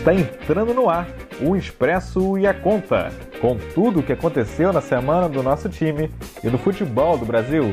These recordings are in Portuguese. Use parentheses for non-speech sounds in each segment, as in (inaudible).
Está entrando no ar o Expresso e a Conta, com tudo o que aconteceu na semana do nosso time e do futebol do Brasil.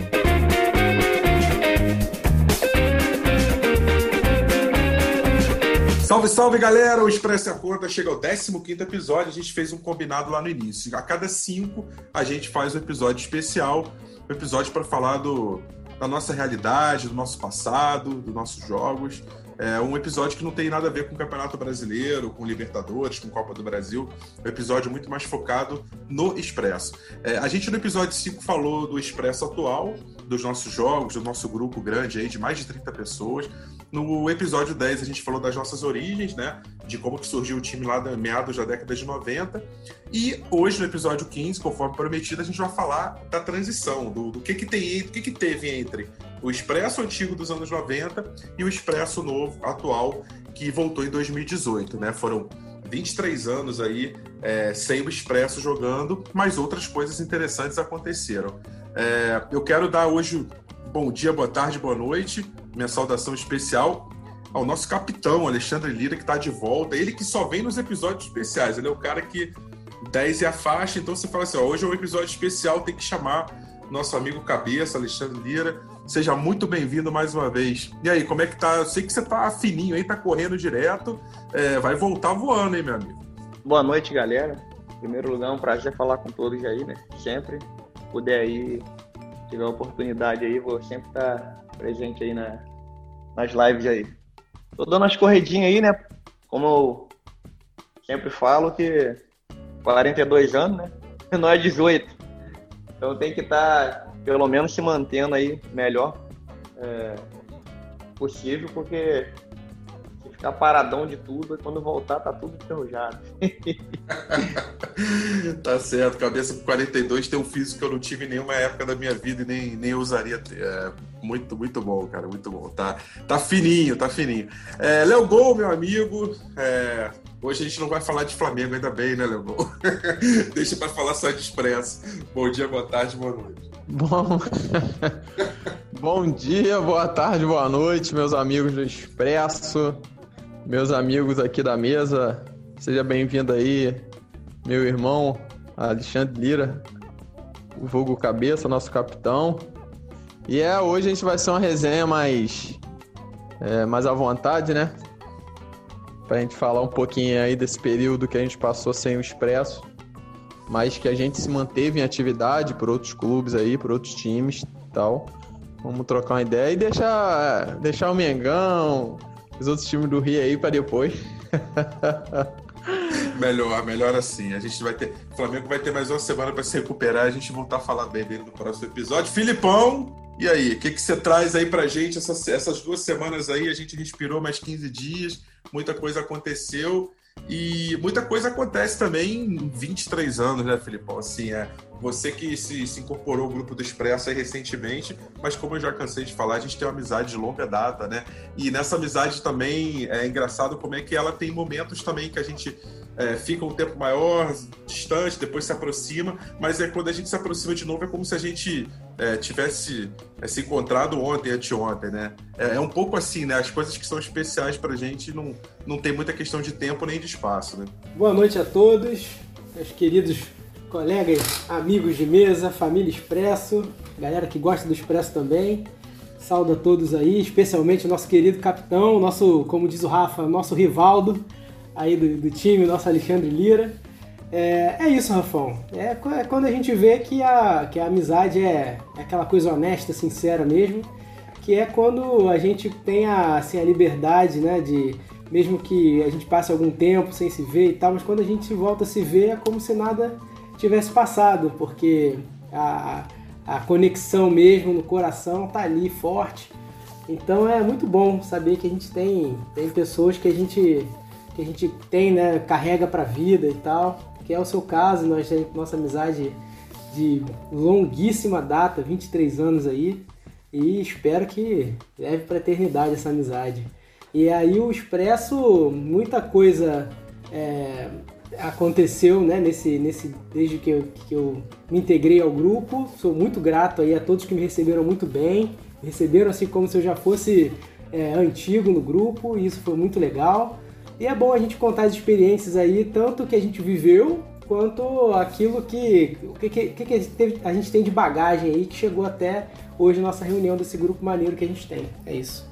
Salve, salve galera! O Expresso e a Conta chega ao 15 episódio. A gente fez um combinado lá no início. A cada cinco, a gente faz um episódio especial um episódio para falar do, da nossa realidade, do nosso passado, dos nossos jogos. É um episódio que não tem nada a ver com o Campeonato Brasileiro, com Libertadores, com Copa do Brasil. É um episódio muito mais focado no Expresso. É, a gente no episódio 5 falou do Expresso atual, dos nossos jogos, do nosso grupo grande aí de mais de 30 pessoas. No episódio 10 a gente falou das nossas origens, né? De como que surgiu o time lá da meados da década de 90. E hoje, no episódio 15, conforme prometido, a gente vai falar da transição, do, do que, que tem do que, que teve entre o Expresso antigo dos anos 90 e o Expresso novo, atual, que voltou em 2018, né? Foram 23 anos aí é, sem o Expresso jogando, mas outras coisas interessantes aconteceram. É, eu quero dar hoje bom dia, boa tarde, boa noite. Minha saudação especial ao nosso capitão, Alexandre Lira, que está de volta. Ele que só vem nos episódios especiais. Ele é o cara que 10 é a faixa, então você fala assim: ó, hoje é um episódio especial, tem que chamar nosso amigo cabeça, Alexandre Lira. Seja muito bem-vindo mais uma vez. E aí, como é que tá? Eu sei que você tá fininho aí, tá correndo direto. É, vai voltar voando, hein, meu amigo? Boa noite, galera. Em primeiro lugar, é um prazer falar com todos aí, né? Sempre. Puder aí tiver oportunidade aí, vou sempre estar tá presente aí na, nas lives aí. Tô dando umas corredinhas aí, né? Como eu sempre falo que 42 anos, né? (laughs) Não é 18. Então tem que estar, tá, pelo menos, se mantendo aí melhor é, possível, porque ficar paradão de tudo quando voltar tá tudo enferrujado. (laughs) (laughs) tá certo, cabeça com 42 tem um físico que eu não tive em nenhuma época da minha vida e nem, nem usaria. É, muito, muito bom, cara, muito bom. Tá, tá fininho, tá fininho. É, Léo Gol, meu amigo, é, Hoje a gente não vai falar de Flamengo, ainda bem, né, Léo? (laughs) Deixa para falar só de expresso. Bom dia, boa tarde, boa noite. Bom... (laughs) Bom dia, boa tarde, boa noite, meus amigos do Expresso meus amigos aqui da mesa, seja bem-vindo aí, meu irmão Alexandre Lira, o vulgo cabeça, nosso capitão. E é, hoje a gente vai ser uma resenha mais, é, mais à vontade, né? Pra gente falar um pouquinho aí desse período que a gente passou sem o Expresso, mas que a gente se manteve em atividade por outros clubes aí, por outros times e tal. Vamos trocar uma ideia e deixar, deixar o Mengão, os outros times do Rio aí para depois. (laughs) melhor, melhor assim. A gente vai ter. O Flamengo vai ter mais uma semana para se recuperar. A gente voltar a falar bem dele no próximo episódio. Filipão, e aí? O que, que você traz aí pra gente? Essas, essas duas semanas aí, a gente respirou mais 15 dias, muita coisa aconteceu. E muita coisa acontece também em 23 anos, né, Filipão? Assim, é, você que se, se, incorporou ao grupo do Expresso aí recentemente, mas como eu já cansei de falar, a gente tem uma amizade de longa data, né? E nessa amizade também é engraçado como é que ela tem momentos também que a gente é, fica um tempo maior, distante, depois se aproxima, mas é quando a gente se aproxima de novo é como se a gente é, tivesse é, se encontrado ontem, anteontem, né? É, é, um pouco assim, né? As coisas que são especiais pra gente não, não tem muita questão de tempo nem de espaço, né? Boa noite a todos, meus queridos colegas, amigos de mesa, família Expresso, galera que gosta do Expresso também. Saúde a todos aí, especialmente o nosso querido capitão, nosso, como diz o Rafa, nosso Rivaldo aí do, do time, nosso Alexandre Lira. É, é, isso, Rafão. É, é, quando a gente vê que a, que a amizade é, é, aquela coisa honesta, sincera mesmo, que é quando a gente tem a, assim, a liberdade, né, de mesmo que a gente passe algum tempo sem se ver e tal, mas quando a gente volta a se ver é como se nada tivesse passado, porque a, a conexão mesmo no coração tá ali forte. Então é muito bom saber que a gente tem, tem pessoas que a gente que a gente tem, né, carrega para a vida e tal, que é o seu caso, nós nossa amizade de longuíssima data, 23 anos aí, e espero que leve para eternidade essa amizade. E aí o Expresso, muita coisa é, aconteceu, né, nesse, nesse, desde que eu, que eu me integrei ao grupo. Sou muito grato aí a todos que me receberam muito bem, receberam assim como se eu já fosse é, antigo no grupo, e isso foi muito legal. E é bom a gente contar as experiências aí, tanto que a gente viveu, quanto aquilo que, que, que, que a gente tem de bagagem aí, que chegou até hoje nossa reunião desse grupo maneiro que a gente tem. É isso.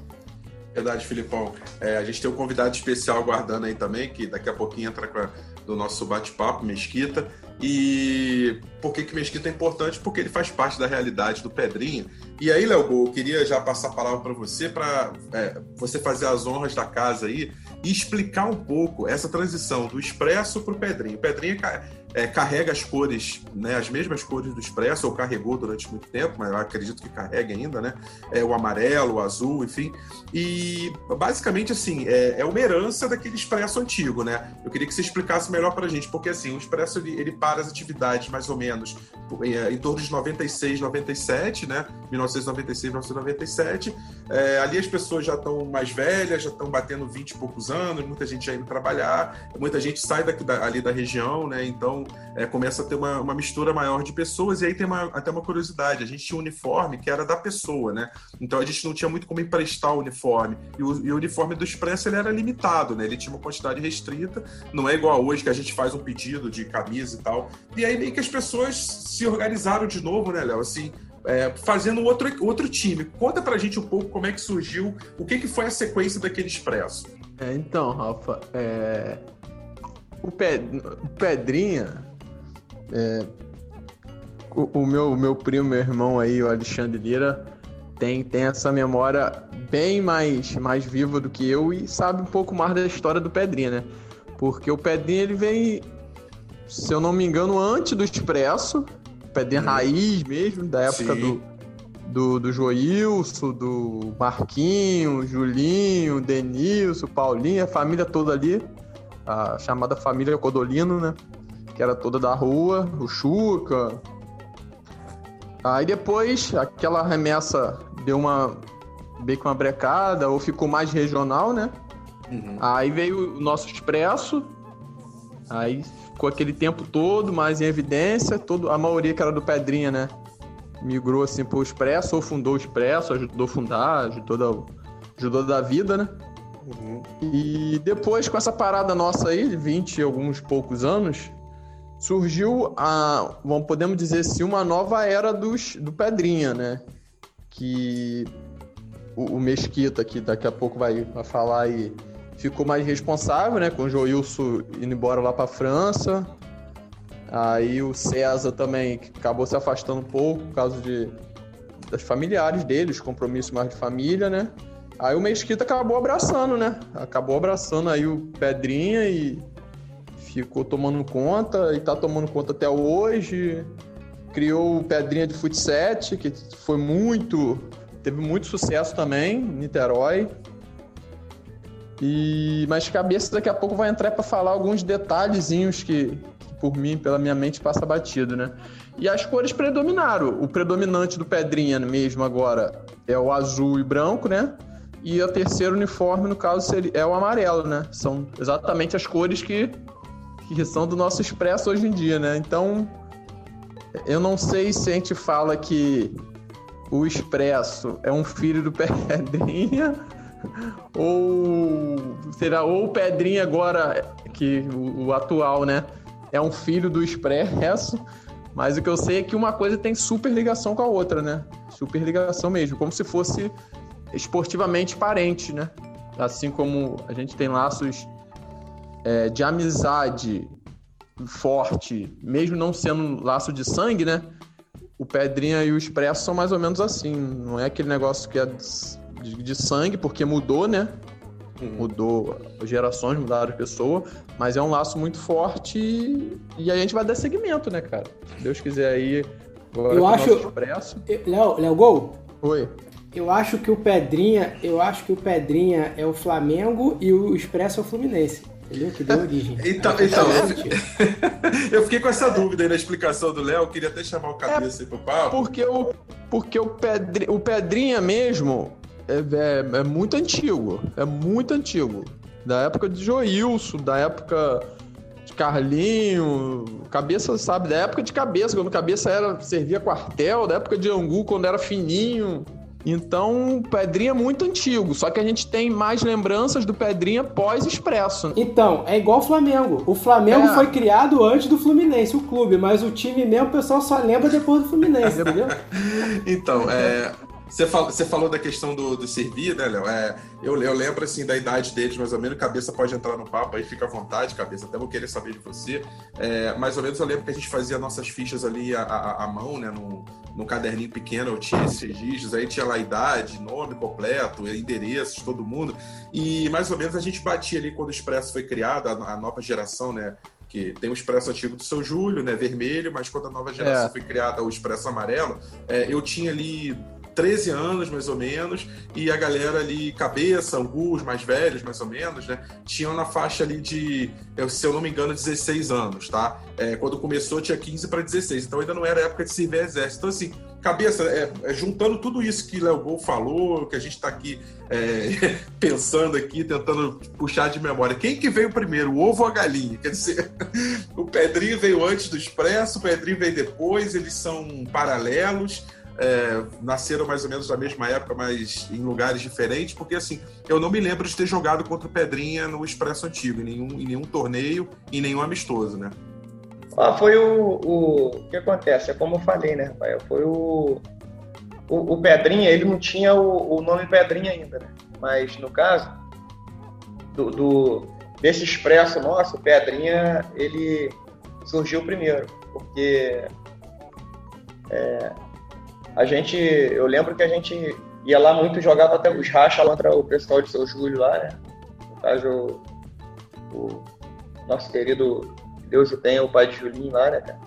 Verdade, Filipão. É, a gente tem um convidado especial aguardando aí também, que daqui a pouquinho entra com a, do nosso bate-papo, Mesquita. E por que, que Mesquita é importante? Porque ele faz parte da realidade do Pedrinha. E aí, Léo eu queria já passar a palavra para você, para é, você fazer as honras da casa aí explicar um pouco essa transição do Expresso para o Pedrinho. Pedrinho é, carrega as cores, né, as mesmas cores do Expresso, ou carregou durante muito tempo, mas eu acredito que carrega ainda, né? É, o amarelo, o azul, enfim. E basicamente, assim, é, é uma herança daquele Expresso antigo, né? Eu queria que você explicasse melhor para a gente, porque assim, o Expresso ele, ele para as atividades mais ou menos em, em torno de 96, 97, né? 1996, 1997. É, ali as pessoas já estão mais velhas, já estão batendo 20 e poucos anos, muita gente já indo trabalhar, muita gente sai daqui, da, ali da região, né? Então é, começa a ter uma, uma, mistura maior de pessoas, e aí tem uma, até uma curiosidade: a gente tinha um uniforme que era da pessoa, né? Então a gente não tinha muito como emprestar o uniforme. E o, e o uniforme do Expresso ele era limitado, né? Ele tinha uma quantidade restrita, não é igual hoje que a gente faz um pedido de camisa e tal. E aí meio que as pessoas se organizaram de novo, né, Léo? Assim, é, fazendo outro, outro time. Conta pra gente um pouco como é que surgiu, o que, que foi a sequência daquele Expresso. É, então, Rafa, é, o, o Pedrinha, é, o, o, meu, meu primo, meu irmão aí, o Alexandre Lira, tem, tem essa memória bem mais, mais viva do que eu e sabe um pouco mais da história do Pedrinha, né? Porque o Pedrinha, ele vem, se eu não me engano, antes do Expresso, Pedrinha hum. raiz mesmo, da época do, do, do Joilson, do Marquinho, Julinho, Denilson, Paulinho, a família toda ali a chamada família Codolino, né? Que era toda da rua, o Chuca. Aí depois aquela remessa deu uma meio que uma brecada, ou ficou mais regional, né? Uhum. Aí veio o nosso expresso, aí ficou aquele tempo todo mais em evidência, todo, a maioria que era do Pedrinha, né? Migrou assim pro expresso, ou fundou o expresso, ajudou a fundar, ajudou a, ajudou a dar vida, né? Uhum. E depois, com essa parada nossa aí, de 20 e alguns poucos anos, surgiu a, vamos, podemos dizer assim, uma nova era dos, do Pedrinha, né? Que o, o Mesquita, que daqui a pouco vai, vai falar aí, ficou mais responsável, né? Com o Joilson indo embora lá para França. Aí o César também acabou se afastando um pouco por causa de, das familiares dele, os compromissos mais de família, né? Aí o Mesquita acabou abraçando, né? Acabou abraçando aí o Pedrinha e ficou tomando conta e tá tomando conta até hoje. Criou o Pedrinha de Futset, que foi muito. teve muito sucesso também Niterói. E mas cabeça daqui a pouco vai entrar para falar alguns detalhezinhos que, que, por mim, pela minha mente passa batido, né? E as cores predominaram. O predominante do Pedrinha mesmo agora é o azul e branco, né? E o terceiro uniforme, no caso, seria, é o amarelo, né? São exatamente as cores que, que são do nosso expresso hoje em dia, né? Então, eu não sei se a gente fala que o expresso é um filho do Pedrinha (laughs) ou será ou o Pedrinha agora que o, o, atual, né, é um filho do expresso, mas o que eu sei é que uma coisa tem super ligação com a outra, né? Super ligação mesmo, como se fosse esportivamente parente, né? Assim como a gente tem laços é, de amizade forte, mesmo não sendo um laço de sangue, né? O Pedrinha e o Expresso são mais ou menos assim. Não é aquele negócio que é de, de sangue, porque mudou, né? Uhum. Mudou gerações, mudaram de pessoa, mas é um laço muito forte e, e a gente vai dar seguimento, né, cara? Se Deus quiser aí. Eu acho. Léo, Léo Gol? Oi. Eu acho que o Pedrinha, eu acho que o Pedrinha é o Flamengo e o Expresso é o Fluminense. Entendeu? Que deu origem. (laughs) então, então eu fiquei com essa dúvida aí na explicação do Léo, queria até chamar o cabeça é, aí pro papo. Porque o, porque o, Pedri, o Pedrinha mesmo é, é, é, muito antigo. É muito antigo. Da época de Joilson, da época de Carlinho, cabeça, sabe? Da época de cabeça, quando cabeça era servia quartel, da época de Angu, quando era fininho. Então, Pedrinha é muito antigo, só que a gente tem mais lembranças do Pedrinha pós-expresso. Então, é igual o Flamengo. O Flamengo é. foi criado antes do Fluminense, o clube, mas o time mesmo o pessoal só lembra depois do Fluminense, (laughs) entendeu? então, é, você, fal, você falou da questão do, do servir, né, Léo? É, eu, eu lembro, assim, da idade deles, mais ou menos. Cabeça pode entrar no papo aí, fica à vontade, cabeça. Até vou querer saber de você. É, mais ou menos eu lembro que a gente fazia nossas fichas ali à, à, à mão, né? No, no caderninho pequeno, eu tinha esses registros. Aí tinha lá a idade, nome completo, endereços, todo mundo. E mais ou menos a gente batia ali quando o Expresso foi criado, a, a nova geração, né? que tem o Expresso antigo do seu Júlio, né, vermelho, mas quando a nova geração é. foi criada, o Expresso amarelo, é, eu tinha ali 13 anos, mais ou menos, e a galera ali, cabeça, alguns mais velhos, mais ou menos, né, tinham na faixa ali de, se eu não me engano, 16 anos, tá? É, quando começou tinha 15 para 16, então ainda não era época de servir exército. Então, assim, cabeça, é, é, juntando tudo isso que Léo Gol falou, que a gente está aqui é, (laughs) pensando aqui, tentando puxar de memória. Quem que veio primeiro, o ovo ou a galinha? Quer dizer, (laughs) o Pedrinho veio antes do Expresso, o Pedrinho veio depois, eles são paralelos é, nasceram mais ou menos na mesma época, mas em lugares diferentes, porque assim, eu não me lembro de ter jogado contra o Pedrinha no Expresso Antigo, em nenhum, em nenhum torneio, em nenhum amistoso, né? Ah, foi o, o, o que acontece, é como eu falei, né, Rafael? Foi o, o, o Pedrinha, ele não tinha o, o, nome Pedrinha ainda, né? Mas no caso do, do, desse expresso nosso, Pedrinha, ele surgiu primeiro, porque é, a gente, eu lembro que a gente ia lá muito, jogava até os racha contra o pessoal de São Júlio lá, né? No caso, o, o nosso querido Deus o tenha, o pai de Julinho lá, né, cara?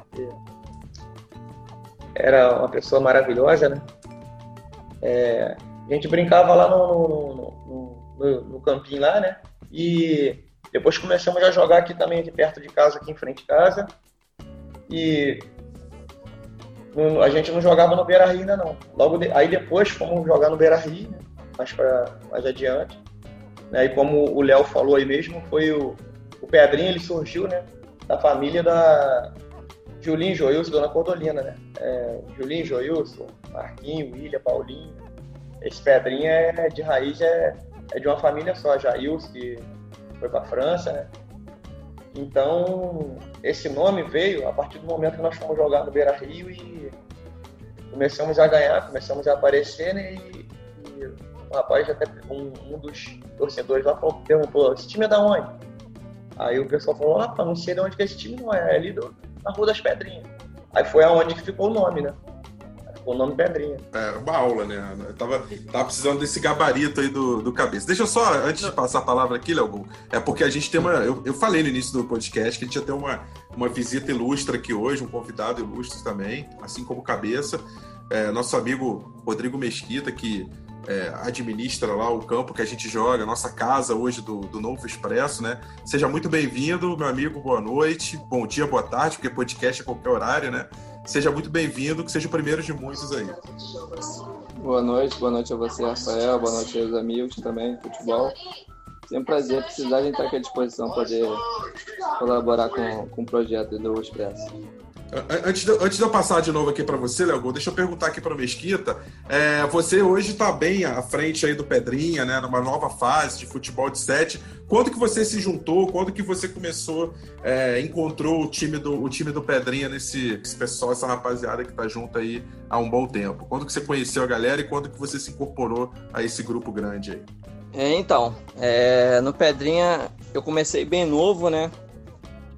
Era uma pessoa maravilhosa, né? É, a gente brincava lá no, no, no, no, campinho lá, né? E depois começamos a jogar aqui também, aqui perto de casa, aqui em frente de casa. E a gente não jogava no Beira Rio ainda não. Logo de, aí depois fomos jogar no Beira Rio, né? mais, pra, mais adiante. Né? E como o Léo falou aí mesmo, foi o, o Pedrinho, ele surgiu né? da família da Julinho Joilson, Dona Cordolina, né? É, Julinho Joilson, Marquinho, William, Paulinho. Esse Pedrinho é de raiz, é, é de uma família só, Jailson, que foi para França, né? Então, esse nome veio a partir do momento que nós fomos jogar no Beira Rio e começamos a ganhar, começamos a aparecer, né? E, e o rapaz, até um, um dos torcedores lá falou, perguntou: esse time é da onde? Aí o pessoal falou: ah, não sei de onde que esse time não é, é ali do, na Rua das Pedrinhas. Aí foi aonde que ficou o nome, né? O nome Pedrinha. É, uma aula, né? Eu tava, tava precisando desse gabarito aí do, do cabeça. Deixa eu só, antes de passar a palavra aqui, Léo, é porque a gente tem uma. Eu, eu falei no início do podcast que a gente ia ter uma, uma visita ilustre aqui hoje, um convidado ilustre também, assim como cabeça. É, nosso amigo Rodrigo Mesquita, que é, administra lá o campo que a gente joga, nossa casa hoje do, do Novo Expresso, né? Seja muito bem-vindo, meu amigo, boa noite, bom dia, boa tarde, porque podcast é qualquer horário, né? Seja muito bem-vindo, que seja o primeiro de muitos aí. Boa noite, boa noite a você, Rafael, boa noite aos amigos também, futebol. Sempre um prazer, precisar a gente aqui à disposição para poder colaborar com, com o projeto do Expresso. Antes de, antes de eu passar de novo aqui para você, Léo, deixa eu perguntar aqui para Mesquita. É, você hoje está bem à frente aí do Pedrinha, né? Numa nova fase de futebol de sete. Quando que você se juntou? Quando que você começou, é, encontrou o time do, o time do Pedrinha nesse esse pessoal, essa rapaziada que está junto aí há um bom tempo? Quando que você conheceu a galera e quando que você se incorporou a esse grupo grande aí? É, então, é, no Pedrinha eu comecei bem novo, né?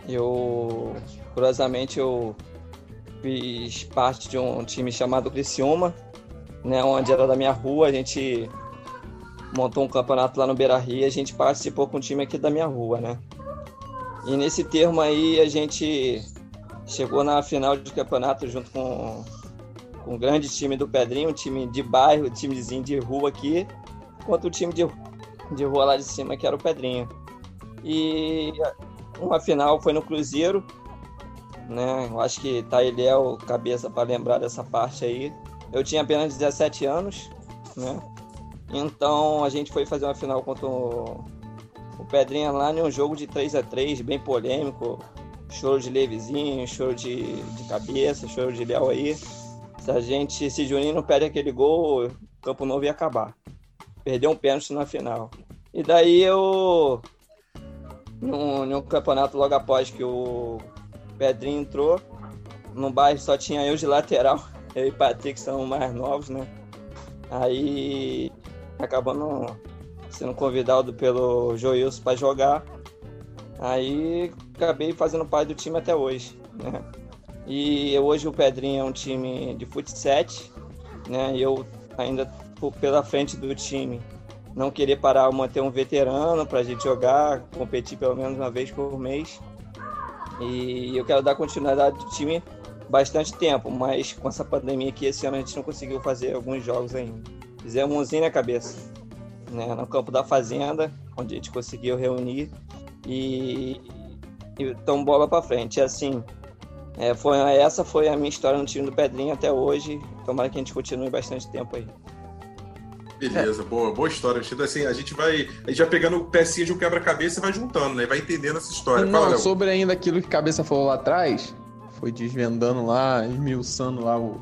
Eu Curiosamente, eu fiz parte de um time chamado Criciúma, né, onde era da minha rua. A gente montou um campeonato lá no Beira Rio. A gente participou com um time aqui da minha rua, né? E nesse termo aí, a gente chegou na final de campeonato junto com, com um grande time do Pedrinho, um time de bairro, um timezinho de rua aqui, contra o time de, de rua lá de cima, que era o Pedrinho. E uma final foi no Cruzeiro, né? Eu acho que tá ele é o cabeça para lembrar dessa parte aí. Eu tinha apenas 17 anos, né? Então a gente foi fazer uma final contra o, o Pedrinha lá em um jogo de 3 a 3 bem polêmico. Choro de Levizinho, choro de, de cabeça, choro de Léo aí. Se a gente, se Juninho não perde aquele gol, Campo Novo ia acabar. Perdeu um pênalti na final. E daí eu, num, num campeonato logo após que o Pedrinho entrou, no bairro só tinha eu de lateral. (laughs) Eu e Patrick são mais novos, né? Aí acabando sendo convidado pelo Joilson para jogar. Aí acabei fazendo parte do time até hoje, né? E hoje o Pedrinho é um time de futsal, né? E eu ainda pela frente do time não querer parar, manter um veterano para a gente jogar, competir pelo menos uma vez por mês. E eu quero dar continuidade do time bastante tempo, mas com essa pandemia aqui, esse ano a gente não conseguiu fazer alguns jogos ainda. Fizemos umzinho na cabeça, né, no campo da Fazenda, onde a gente conseguiu reunir e, e tomar bola para frente. E assim, é, foi, essa foi a minha história no time do Pedrinho até hoje. Tomara que a gente continue bastante tempo aí. Beleza, boa, boa história. Assim, a gente vai. A gente vai pegando pecinhas de um quebra-cabeça e vai juntando, né? Vai entendendo essa história. Não, Fala, sobre ainda aquilo que a cabeça falou lá atrás, foi desvendando lá, esmiuçando lá o,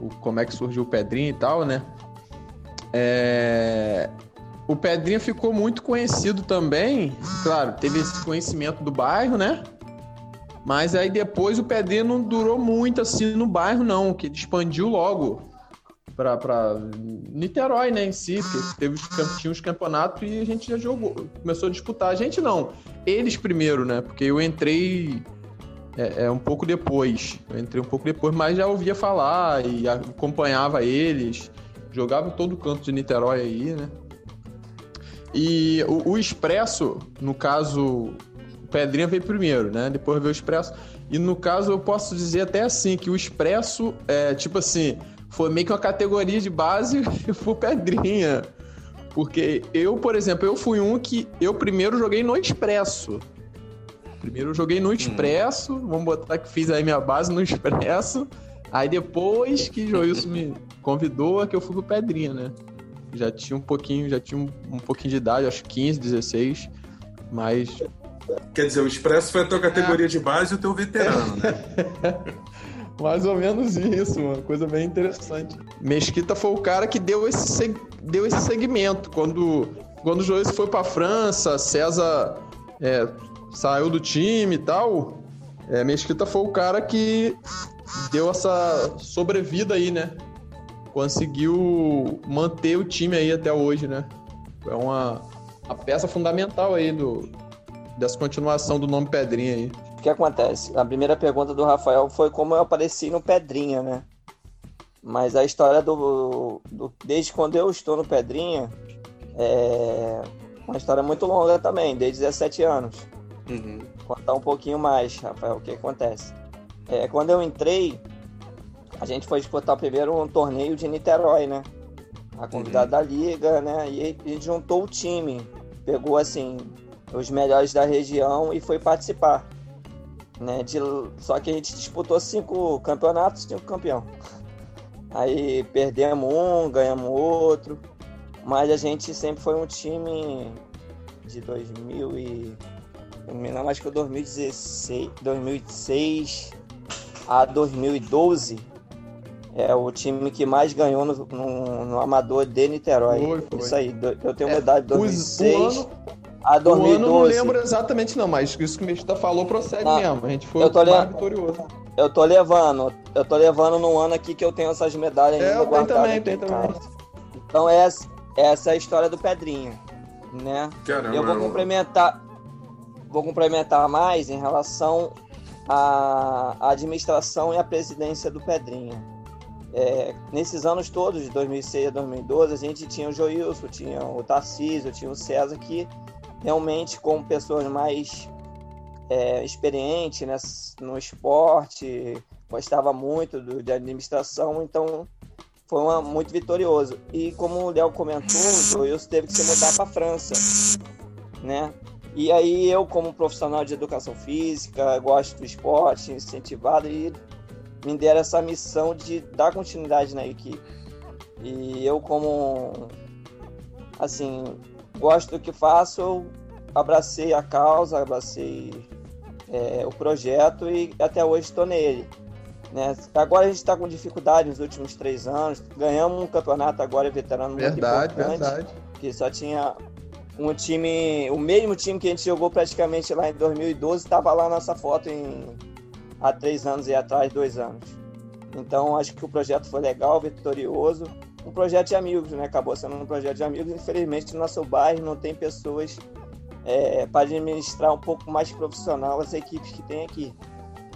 o como é que surgiu o Pedrinho e tal, né? É... O Pedrinho ficou muito conhecido também, claro, teve esse conhecimento do bairro, né? Mas aí depois o Pedrinho não durou muito assim no bairro, não, que ele expandiu logo para Niterói, né, em si, porque teve os, tinha os campeonatos e a gente já jogou, começou a disputar. A gente não, eles primeiro, né, porque eu entrei é, é, um pouco depois, eu entrei um pouco depois, mas já ouvia falar e acompanhava eles, jogava em todo canto de Niterói aí, né. E o, o Expresso, no caso, Pedrinha veio primeiro, né, depois veio o Expresso. E no caso eu posso dizer até assim, que o Expresso é tipo assim foi meio que uma categoria de base (laughs) pro Pedrinha. Porque eu, por exemplo, eu fui um que eu primeiro joguei no Expresso. Primeiro eu joguei no hum. Expresso, hum. vamos botar que fiz aí minha base no Expresso. Aí depois que Joilson me convidou, é que eu fui pro Pedrinha, né? Já tinha um pouquinho, já tinha um, um pouquinho de idade, acho 15, 16, mas... Quer dizer, o Expresso foi a tua categoria é. de base e o teu veterano, né? (laughs) Mais ou menos isso, uma coisa bem interessante. Mesquita foi o cara que deu esse, deu esse segmento. Quando, quando o Joyce foi para França, César é, saiu do time e tal, é, Mesquita foi o cara que deu essa sobrevida aí, né? Conseguiu manter o time aí até hoje, né? É uma, uma peça fundamental aí do, dessa continuação do nome Pedrinha aí que acontece? A primeira pergunta do Rafael foi como eu apareci no Pedrinha, né? Mas a história do, do desde quando eu estou no Pedrinha é uma história muito longa também, desde 17 anos. Uhum. Contar um pouquinho mais, Rafael, o que acontece? É, quando eu entrei, a gente foi disputar primeiro um torneio de Niterói, né? A convidada uhum. da liga, né? E a gente juntou o time, pegou assim os melhores da região e foi participar. Né? De, só que a gente disputou cinco campeonatos, cinco campeão. Aí perdemos um, ganhamos outro. Mas a gente sempre foi um time de 2000 e... Não, acho que 2016, 2006 a 2012 é o time que mais ganhou no, no, no Amador de Niterói. Foi, foi. Isso aí, eu tenho uma é, idade de 2006. O ano, a 2012. O ano não lembro exatamente não, mas isso que o Mesquita falou procede ah, mesmo. A gente foi o mais vitorioso. Eu tô levando, eu tô levando num ano aqui que eu tenho essas medalhas é, ainda guardadas. também, tem também. Então essa, essa é a história do Pedrinho, né? Caramba, eu vou complementar, vou complementar mais em relação à administração e à presidência do Pedrinho. É, nesses anos todos, de 2006 a 2012, a gente tinha o Joilson, tinha o Tarcísio, tinha o César, que realmente como pessoas mais é, experientes né, no esporte, gostava muito do, de administração, então foi uma, muito vitorioso. E como o Léo comentou, o Wilson teve que se mudar para a França, né? E aí eu, como profissional de educação física, gosto do esporte, incentivado, e me deram essa missão de dar continuidade na equipe. E eu, como, assim, gosto do que faço, eu abracei a causa, abracei é, o projeto e até hoje estou nele. Né? Agora a gente está com dificuldade nos últimos três anos. Ganhamos um campeonato agora veterano verdade, muito importante. Verdade, Que só tinha um time, o mesmo time que a gente jogou praticamente lá em 2012 estava lá nossa foto em há três anos e atrás, dois anos. Então acho que o projeto foi legal, vitorioso. Um projeto de amigos, né? Acabou sendo um projeto de amigos. Infelizmente, no nosso bairro não tem pessoas é, para administrar um pouco mais profissional as equipes que tem aqui.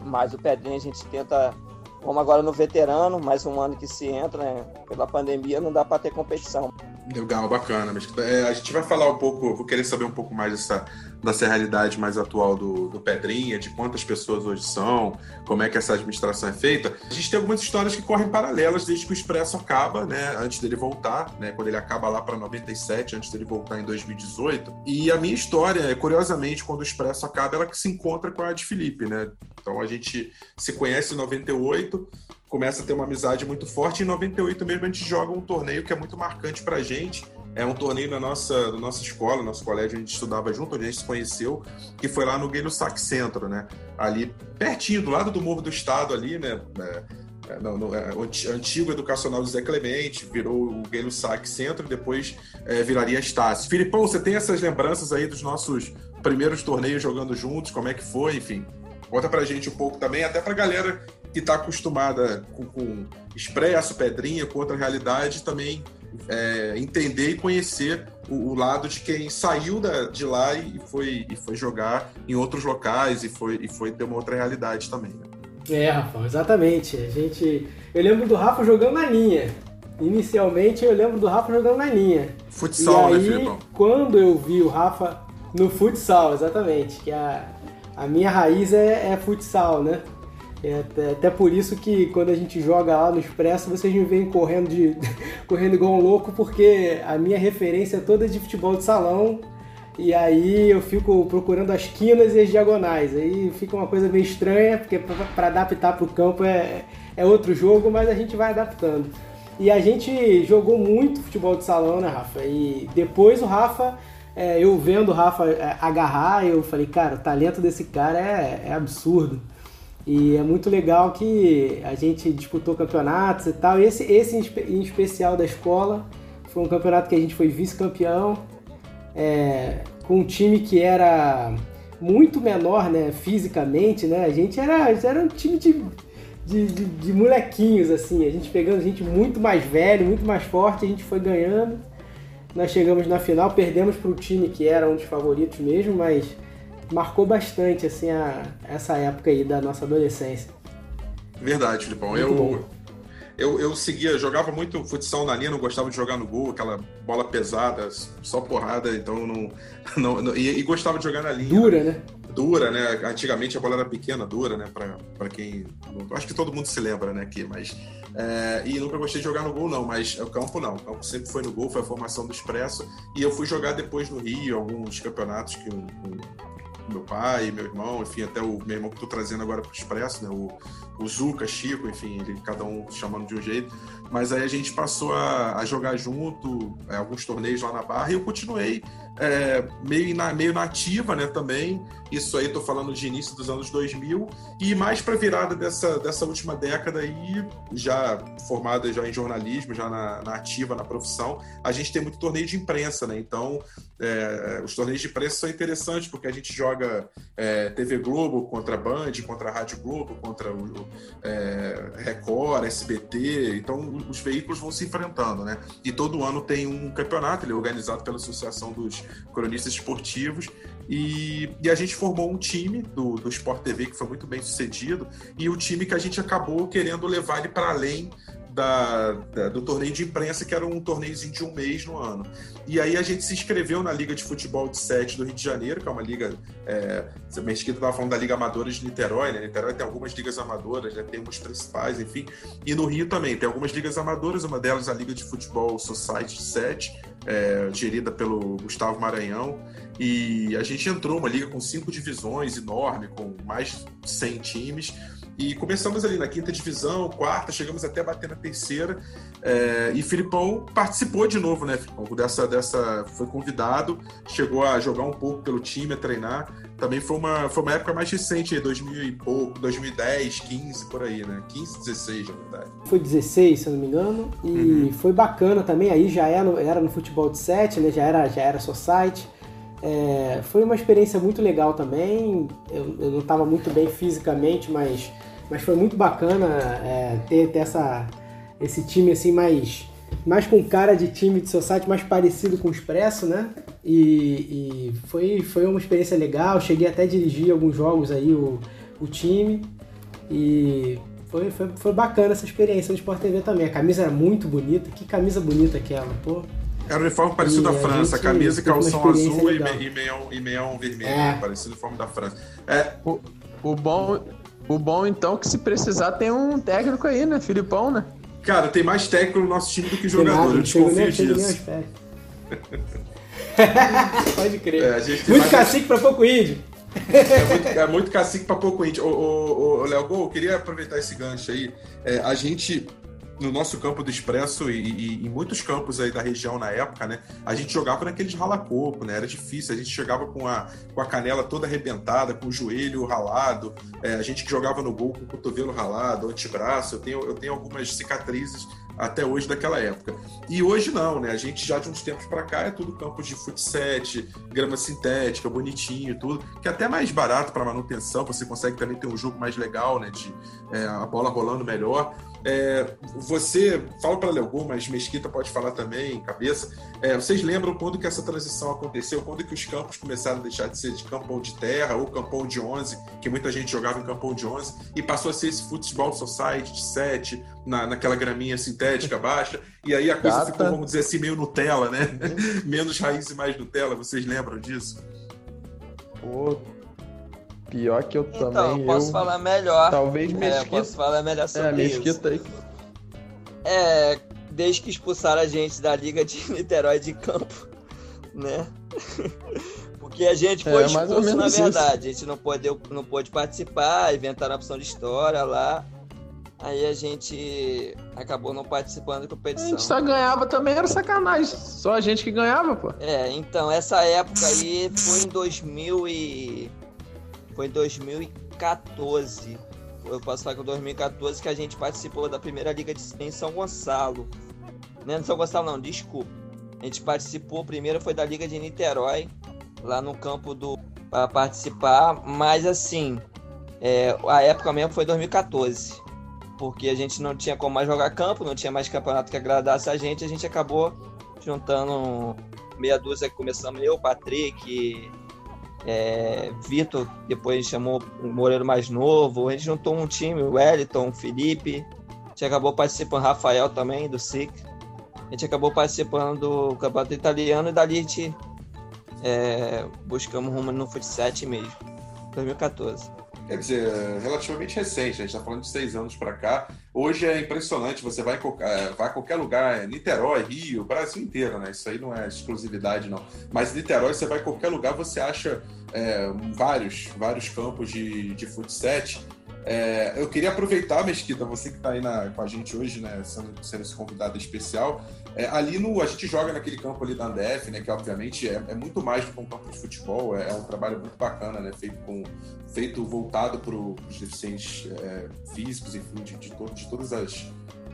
Mas o Pedrinho a gente tenta, como agora no veterano, mais um ano que se entra, né? Pela pandemia não dá para ter competição. Legal, bacana. É, a gente vai falar um pouco, vou querer saber um pouco mais dessa, dessa realidade mais atual do, do Pedrinha, de quantas pessoas hoje são, como é que essa administração é feita. A gente tem algumas histórias que correm paralelas desde que o Expresso acaba, né, antes dele voltar, né, quando ele acaba lá para 97, antes dele voltar em 2018. E a minha história, curiosamente, quando o Expresso acaba, ela se encontra com a de Felipe, né? Então a gente se conhece em 98, começa a ter uma amizade muito forte. E em 98 mesmo a gente joga um torneio que é muito marcante pra gente. É um torneio na nossa, na nossa escola, nosso colégio, a gente estudava junto, a gente se conheceu, que foi lá no Guilherme Sac Centro, né? Ali pertinho, do lado do Morro do Estado, ali, né? É, é no, no é, antigo educacional José Clemente, virou o Guilherme Sac Centro e depois é, viraria Estácio. Filipão, você tem essas lembranças aí dos nossos primeiros torneios jogando juntos? Como é que foi? Enfim, conta pra gente um pouco também, até pra galera que está acostumada com, com expresso, pedrinha, com outra realidade, também é, entender e conhecer o, o, lado de quem saiu da, de lá e foi, e foi jogar em outros locais e foi, e foi ter uma outra realidade também. Né? É, Rafa, exatamente. A gente, eu lembro do Rafa jogando na linha. Inicialmente eu lembro do Rafa jogando na linha. Futsal, e né, aí, Filipão? Quando eu vi o Rafa no futsal, exatamente, que a, a minha raiz é, é futsal, né? É até, até, por isso que quando a gente joga lá no Expresso, vocês me veem correndo, de, (laughs) correndo igual um louco, porque a minha referência é toda de futebol de salão. E aí eu fico procurando as quinas e as diagonais. Aí fica uma coisa meio estranha, porque para adaptar para o campo é, é outro jogo, mas a gente vai adaptando. E a gente jogou muito futebol de salão, né, Rafa? E depois o Rafa, é, eu vendo o Rafa é, agarrar, eu falei, cara, o talento desse cara é, é absurdo. E é muito legal que a gente disputou campeonatos e tal. Esse, esse em especial da escola foi um campeonato que a gente foi vice-campeão, é, com um time que era muito menor, né, fisicamente, né? A gente era, era um time de, de, de, de molequinhos, assim. A gente pegando gente muito mais velho, muito mais forte, a gente foi ganhando. Nós chegamos na final, perdemos para o time que era um dos favoritos mesmo, mas marcou bastante assim a, essa época aí da nossa adolescência. Verdade, Filipão. Eu, eu, eu seguia, jogava muito futsal na linha, não gostava de jogar no gol, aquela bola pesada, só porrada, então não. (laughs) não, não e, e, gostava de jogar na linha. Dura, né? Dura, né? Antigamente a bola era pequena, dura, né? Para quem. Acho que todo mundo se lembra, né? Aqui, mas. É, e nunca gostei de jogar no gol, não, mas o campo não. O campo sempre foi no gol, foi a formação do Expresso. E eu fui jogar depois no Rio, alguns campeonatos que um, meu pai, meu irmão, enfim, até o meu irmão que estou trazendo agora para o Expresso, né? O, o Zuca, Chico, enfim, ele, cada um chamando de um jeito. Mas aí a gente passou a, a jogar junto é, alguns torneios lá na Barra e eu continuei é, meio, na, meio nativa né, também. Isso aí estou falando de início dos anos 2000 e mais para virada dessa, dessa última década aí, já formada já em jornalismo, já na, na, ativa, na profissão, a gente tem muito torneio de imprensa, né? Então, é, os torneios de imprensa são interessantes porque a gente joga é, TV Globo contra a Band, contra a Rádio Globo, contra o é, Record, SBT. Então, os veículos vão se enfrentando, né? E todo ano tem um campeonato, ele é organizado pela Associação dos Cronistas Esportivos. E, e, a gente formou um time do, do Sport TV que foi muito bem sucedido, e o time que a gente acabou querendo levar ele para além da, da, do torneio de imprensa, que era um torneiozinho de um mês no ano. E aí a gente se inscreveu na Liga de Futebol de Sete do Rio de Janeiro, que é uma liga. É, Mesquita estava falando da Liga Amadora de Niterói, né? Niterói tem algumas ligas amadoras, né? tem umas principais, enfim. E no Rio também tem algumas ligas amadoras, uma delas a Liga de Futebol Society 7, é, gerida pelo Gustavo Maranhão. E a gente entrou uma liga com cinco divisões, enorme, com mais de 100 times E começamos ali na quinta divisão, quarta, chegamos até bater na terceira. É, e Filipão participou de novo, né, Filipão? Dessa, dessa, foi convidado, chegou a jogar um pouco pelo time, a treinar. Também foi uma, foi uma época mais recente, 2000 e pouco, 2010, 15, por aí, né? 15, 16, na verdade. Foi 16, se eu não me engano. E uhum. foi bacana também, aí já era no, era no futebol de 7, né? Já era, já era society. É, foi uma experiência muito legal também. Eu, eu não estava muito bem fisicamente, mas, mas foi muito bacana é, ter, ter essa, esse time assim mais, mais com cara de time de society, mais parecido com o Expresso, né? E, e foi, foi uma experiência legal. Cheguei até a dirigir alguns jogos aí o, o time. E foi, foi, foi bacana essa experiência no Sport TV também. A camisa era muito bonita. Que camisa bonita aquela, pô. Era o uniforme parecido da França, camisa e calção azul e, e, meião, e meião vermelho, é. parecido com o uniforme da França. É. O, o, bom, o bom, então, que se precisar tem um técnico aí, né? Filipão, né? Cara, tem mais técnico no nosso time do que jogador, eu desconfio disso. (laughs) Pode crer. É, muito cacique mais... pra pouco índio. É muito, é muito cacique pra pouco índio. Ô, ô, ô Léo Gol, eu queria aproveitar esse gancho aí. É, a gente no nosso campo do Expresso e, e, em muitos campos aí da região na época, né? A gente jogava naqueles ralacopo, né? Era difícil. A gente chegava com a, com a canela toda arrebentada, com o joelho ralado. É, a gente que jogava no gol com o cotovelo ralado, antebraço. Eu tenho, eu tenho algumas cicatrizes até hoje daquela época. E hoje não, né? A gente já de uns tempos para cá é tudo campos de futsal, grama sintética, bonitinho, tudo, que é até mais barato para manutenção, você consegue também ter um jogo mais legal, né? De é, a bola rolando melhor. É, você, fala para Léo Gol, mas Mesquita pode falar também, cabeça. É, vocês lembram quando que essa transição aconteceu? Quando que os campos começaram a deixar de ser de campão de terra ou campão de 11, que muita gente jogava em campão de 11, e passou a ser esse futebol society de 7, na, naquela graminha sintética (laughs) baixa, e aí a coisa Gata. ficou, vamos dizer assim, meio Nutella, né? Uhum. (laughs) Menos raiz e mais Nutella, vocês lembram disso? Pô, Pior que eu então, também. posso eu... falar melhor. Talvez Mesquita. É, posso falar melhor é, sobre é, Mesquita isso. Aí. É, desde que expulsaram a gente da Liga de (laughs) Niterói de campo, né? (laughs) Porque a gente foi é, expulso, na verdade. Isso. A gente não pôde, não pôde participar, inventaram a opção de história lá. Aí a gente acabou não participando da competição. A gente só ganhava também, era sacanagem. Só a gente que ganhava, pô. É, então, essa época aí foi em 2000 e... Foi em 2014. Eu posso falar que em 2014 que a gente participou da primeira liga de, em São Gonçalo. Não é em São Gonçalo, não, desculpa. A gente participou, primeiro foi da Liga de Niterói, lá no campo do. para participar, mas assim, é, a época mesmo foi 2014. Porque a gente não tinha como mais jogar campo, não tinha mais campeonato que agradasse a gente, a gente acabou juntando meia dúzia, começamos eu, Patrick, é, Vitor, depois chamou o Moreiro mais novo, a gente juntou um time, o Wellington, o Felipe, a gente acabou participando, Rafael também, do SIC, a gente acabou participando do campeonato italiano e dali a gente é, buscamos rumo no Fut 7 mesmo, 2014. Quer dizer, relativamente recente, a gente está falando de seis anos para cá. Hoje é impressionante, você vai, é, vai a qualquer lugar, é Niterói, Rio, Brasil inteiro, né? Isso aí não é exclusividade, não. Mas Niterói, você vai a qualquer lugar, você acha é, vários, vários campos de, de futsal. É, eu queria aproveitar, Mesquita, você que está aí na, com a gente hoje, né, sendo, sendo esse convidado especial, é, ali no, a gente joga naquele campo ali da Andef, né, que obviamente é, é muito mais do que um campo de futebol, é, é um trabalho muito bacana, né, feito, com, feito voltado para os deficientes é, físicos, enfim, de, de, de todas as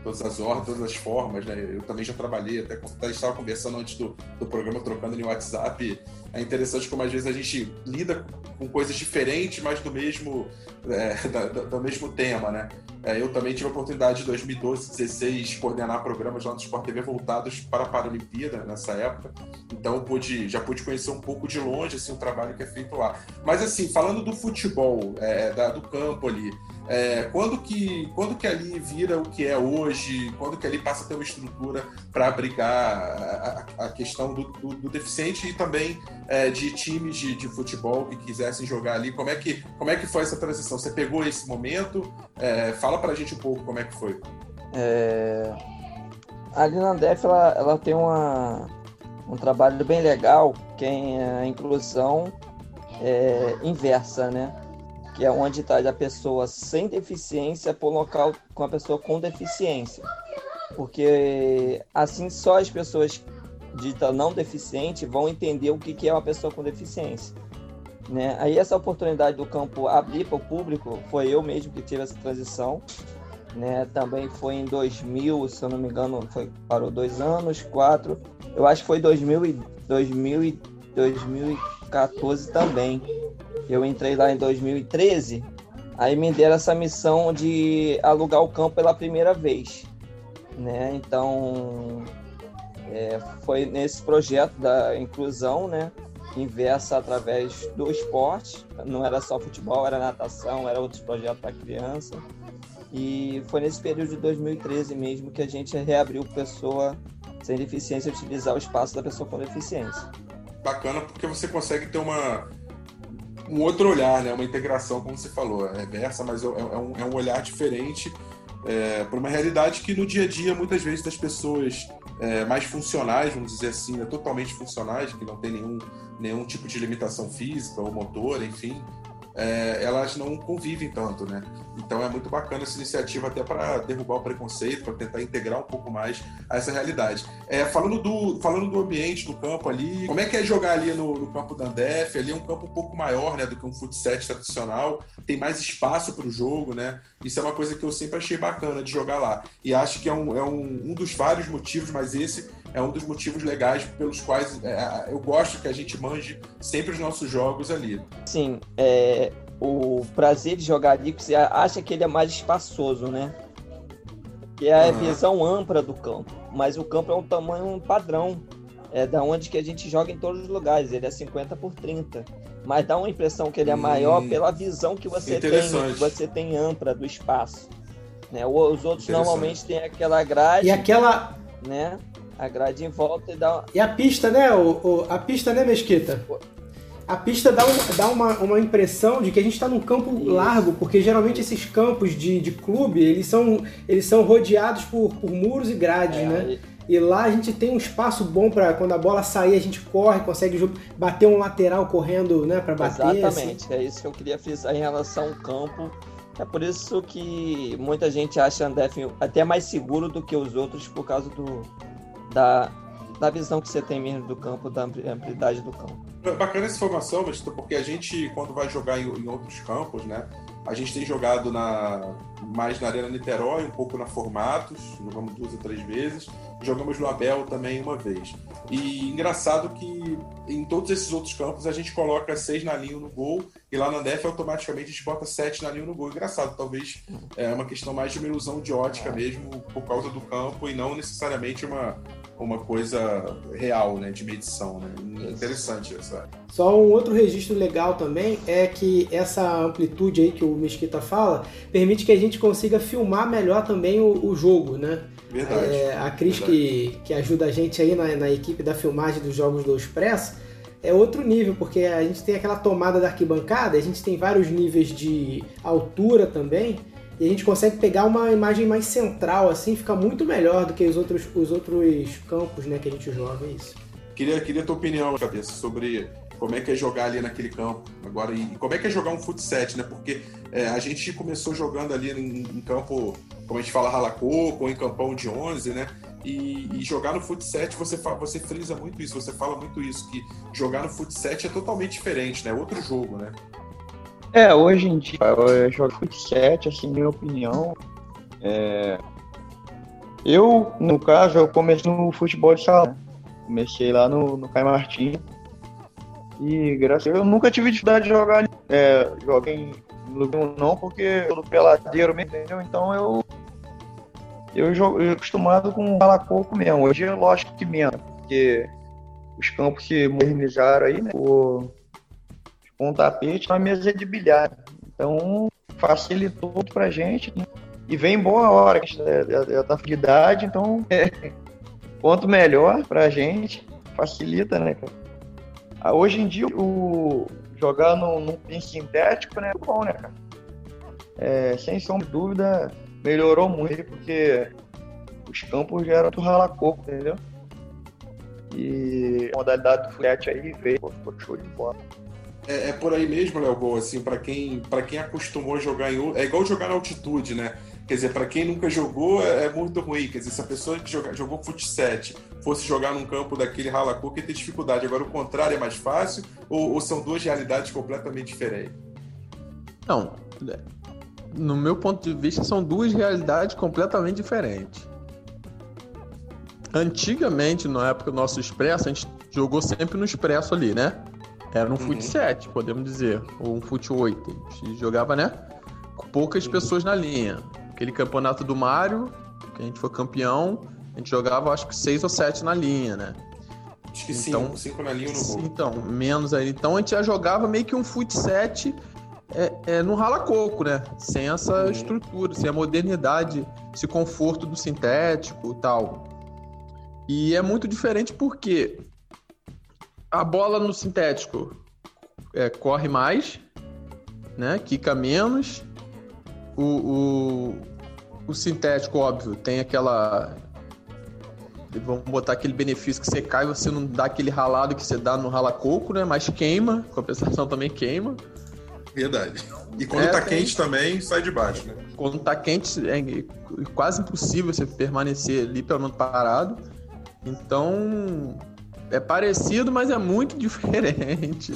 todas as ordens, todas as formas, né? Eu também já trabalhei, até estava conversando antes do, do programa, trocando no WhatsApp. É interessante como às vezes a gente lida com coisas diferentes, mas do mesmo, é, da, do mesmo tema, né? É, eu também tive a oportunidade de 2012, 2016 coordenar programas lá no Sport TV voltados para a Paralimpíada nessa época. Então pude, já pude conhecer um pouco de longe assim, o trabalho que é feito lá. Mas assim, falando do futebol, é, da, do campo ali, é, quando, que, quando que ali vira o que é hoje? Quando que ali passa a ter uma estrutura para abrigar a, a, questão do, do, do, deficiente e também é, de times de, de, futebol que quisessem jogar ali? Como é que, como é que foi essa transição? Você pegou esse momento? É, fala para a gente um pouco como é que foi. É, ali na DEF ela, ela tem uma, um trabalho bem legal, que é a inclusão é, inversa, né? Que é onde traz a pessoa sem deficiência para o local com a pessoa com deficiência. Porque assim só as pessoas dita não deficiente vão entender o que é uma pessoa com deficiência. Né? Aí essa oportunidade do campo abrir para o público foi eu mesmo que tive essa transição. Né? Também foi em 2000, se eu não me engano, foi, parou dois anos, quatro. Eu acho que foi 2000 e, 2000 e 2014 também. Eu entrei lá em 2013, aí me deram essa missão de alugar o campo pela primeira vez. Né? Então, é, foi nesse projeto da inclusão, né? Inversa através do esporte, não era só futebol, era natação, era outros projetos para criança. E foi nesse período de 2013 mesmo que a gente reabriu pessoa sem deficiência utilizar o espaço da pessoa com deficiência. Bacana porque você consegue ter uma um outro olhar, né? Uma integração, como você falou, é reversa, mas é, é, um, é um olhar diferente é, para uma realidade que no dia a dia muitas vezes das pessoas é, mais funcionais, vamos dizer assim, né, totalmente funcionais, que não tem nenhum, nenhum tipo de limitação física ou motora, enfim, é, elas não convivem tanto, né? Então é muito bacana essa iniciativa até para derrubar o preconceito, para tentar integrar um pouco mais a essa realidade. É, falando, do, falando do ambiente do campo ali, como é que é jogar ali no, no campo da Andef? Ali é um campo um pouco maior né, do que um futsal tradicional, tem mais espaço para o jogo, né? Isso é uma coisa que eu sempre achei bacana de jogar lá. E acho que é um, é um, um dos vários motivos, mas esse é um dos motivos legais pelos quais é, eu gosto que a gente manje sempre os nossos jogos ali. Sim, é, o prazer de jogar ali, você acha que ele é mais espaçoso, né? Que é a uhum. visão ampla do campo. Mas o campo é um tamanho padrão. É da onde que a gente joga em todos os lugares. Ele é 50 por 30. Mas dá uma impressão que ele é maior hum, pela visão que você tem, que você tem ampla do espaço. Né? Os outros normalmente têm aquela grade. E aquela. Né? A grade em volta e dá. E a pista, né? O, o a pista, né, Mesquita? A pista dá, um, dá uma, uma impressão de que a gente está num campo Isso. largo, porque geralmente esses campos de, de clube eles são, eles são rodeados por, por muros e grades, é, né? E... e lá a gente tem um espaço bom para quando a bola sair a gente corre, consegue bater um lateral correndo, né, para bater. Assim. Exatamente, assim. é isso que eu queria frisar em relação ao campo. É por isso que muita gente acha Andef até mais seguro do que os outros por causa do, da, da visão que você tem mesmo do campo, da amplitude do campo. Bacana essa informação, mas porque a gente, quando vai jogar em, em, outros campos, né? A gente tem jogado na, mais na Arena Niterói, um pouco na Formatos, jogamos duas ou três vezes, jogamos no Abel também uma vez. E engraçado que em todos esses outros campos a gente coloca seis nalinho no gol e lá na DEF automaticamente a gente bota sete nalinho no gol. Engraçado, talvez é uma questão mais de uma ilusão de ótica mesmo por causa do campo e não necessariamente uma, uma coisa real, né, de medição, né? Interessante essa. Só um outro registro legal também é que essa amplitude aí que o Mesquita fala permite que a gente consiga filmar melhor também o, o jogo, né? Verdade. É, a Cris que, que ajuda a gente aí na, na equipe da filmagem dos jogos do Expresso é outro nível, porque a gente tem aquela tomada da arquibancada, a gente tem vários níveis de altura também, e a gente consegue pegar uma imagem mais central, assim, fica muito melhor do que os outros, os outros campos né, que a gente joga, é isso. Queria, queria tua opinião, cabeça, sobre como é que é jogar ali naquele campo agora e, como é que é jogar um futsal, né? Porque é, a gente começou jogando ali em, em, campo, como a gente fala, ralacoco ou em campão de 11, né? E, e, jogar no futsal, você, você frisa muito isso, você fala muito isso, que jogar no futsal é totalmente diferente, né? Outro jogo, né? É, hoje em dia eu jogo futsal, assim, minha opinião. É... Eu, no caso, eu comecei no futebol de salão. Comecei lá no, no Caio Martins. E graças a Deus eu nunca tive dificuldade de jogar. É, joguei em lugar não, porque eu peladeiro mesmo, entendeu? Então eu. Eu jogo eu acostumado com balacoco mesmo. Hoje é lógico que menos, porque os campos se modernizaram aí, né? Com o tapete na mesa de bilhar. Então, facilitou pra gente. Né? E vem boa hora, que já tá de idade, então é, quanto melhor pra gente, facilita, né, cara? Ah, hoje em dia, o jogar num, pin sintético né, é bom, né, cara? É, sem sombra de dúvida, melhorou muito, porque os campos já eram do ralacoco, entendeu? E a modalidade do flat aí veio, ficou show de bola. É, é, por aí mesmo, Léo Gol, assim, para quem, pra quem acostumou a jogar em. É igual jogar na altitude, né? Quer dizer, para quem nunca jogou, é, é, muito ruim. Quer dizer, se a pessoa que joga, jogou futsal fosse jogar num campo daquele ralacoco, ia ter dificuldade. Agora, o contrário é mais fácil ou, ou são duas realidades completamente diferentes? Não. No meu ponto de vista, são duas realidades completamente diferentes. Antigamente, na época do nosso Expresso, a gente jogou sempre no Expresso ali, né? Era um uhum. fut 7, podemos dizer, ou um fut 8. A gente jogava, né? Com poucas uhum. pessoas na linha. Aquele campeonato do Mário, que a gente foi campeão, a gente jogava acho que 6 ou 7 na linha, né? Acho que 5 então, cinco na linha no gol. Então, menos aí. Então a gente já jogava meio que um fut 7 é, é, no rala-coco, né? Sem essa uhum. estrutura, sem a modernidade, esse conforto do sintético e tal. E é muito diferente porque a bola no sintético é, corre mais, né? Quica menos. O, o, o sintético, óbvio, tem aquela. Vamos botar aquele benefício que você cai e você não dá aquele ralado que você dá no rala-coco, né? Mas queima, compensação (laughs) também queima. Verdade. E quando é, tá tem... quente também, sai de baixo, né? Quando tá quente, é quase impossível você permanecer ali pelo menos parado. Então, é parecido, mas é muito (laughs) diferente.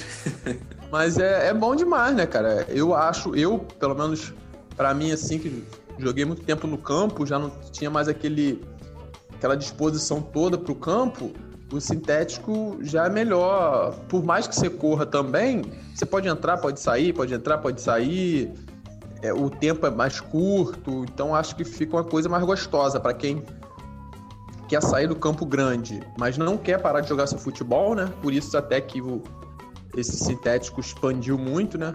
mas é, é bom demais, né, cara? Eu acho, eu, pelo menos para mim, assim, que joguei muito tempo no campo, já não tinha mais aquele, aquela disposição toda pro campo, o sintético já é melhor. Por mais que você corra também, você pode entrar, pode sair, pode entrar, pode sair. É, o tempo é mais curto, então acho que fica uma coisa mais gostosa para quem quer sair do campo grande, mas não quer parar de jogar seu futebol, né? Por isso até que o, esse sintético expandiu muito, né?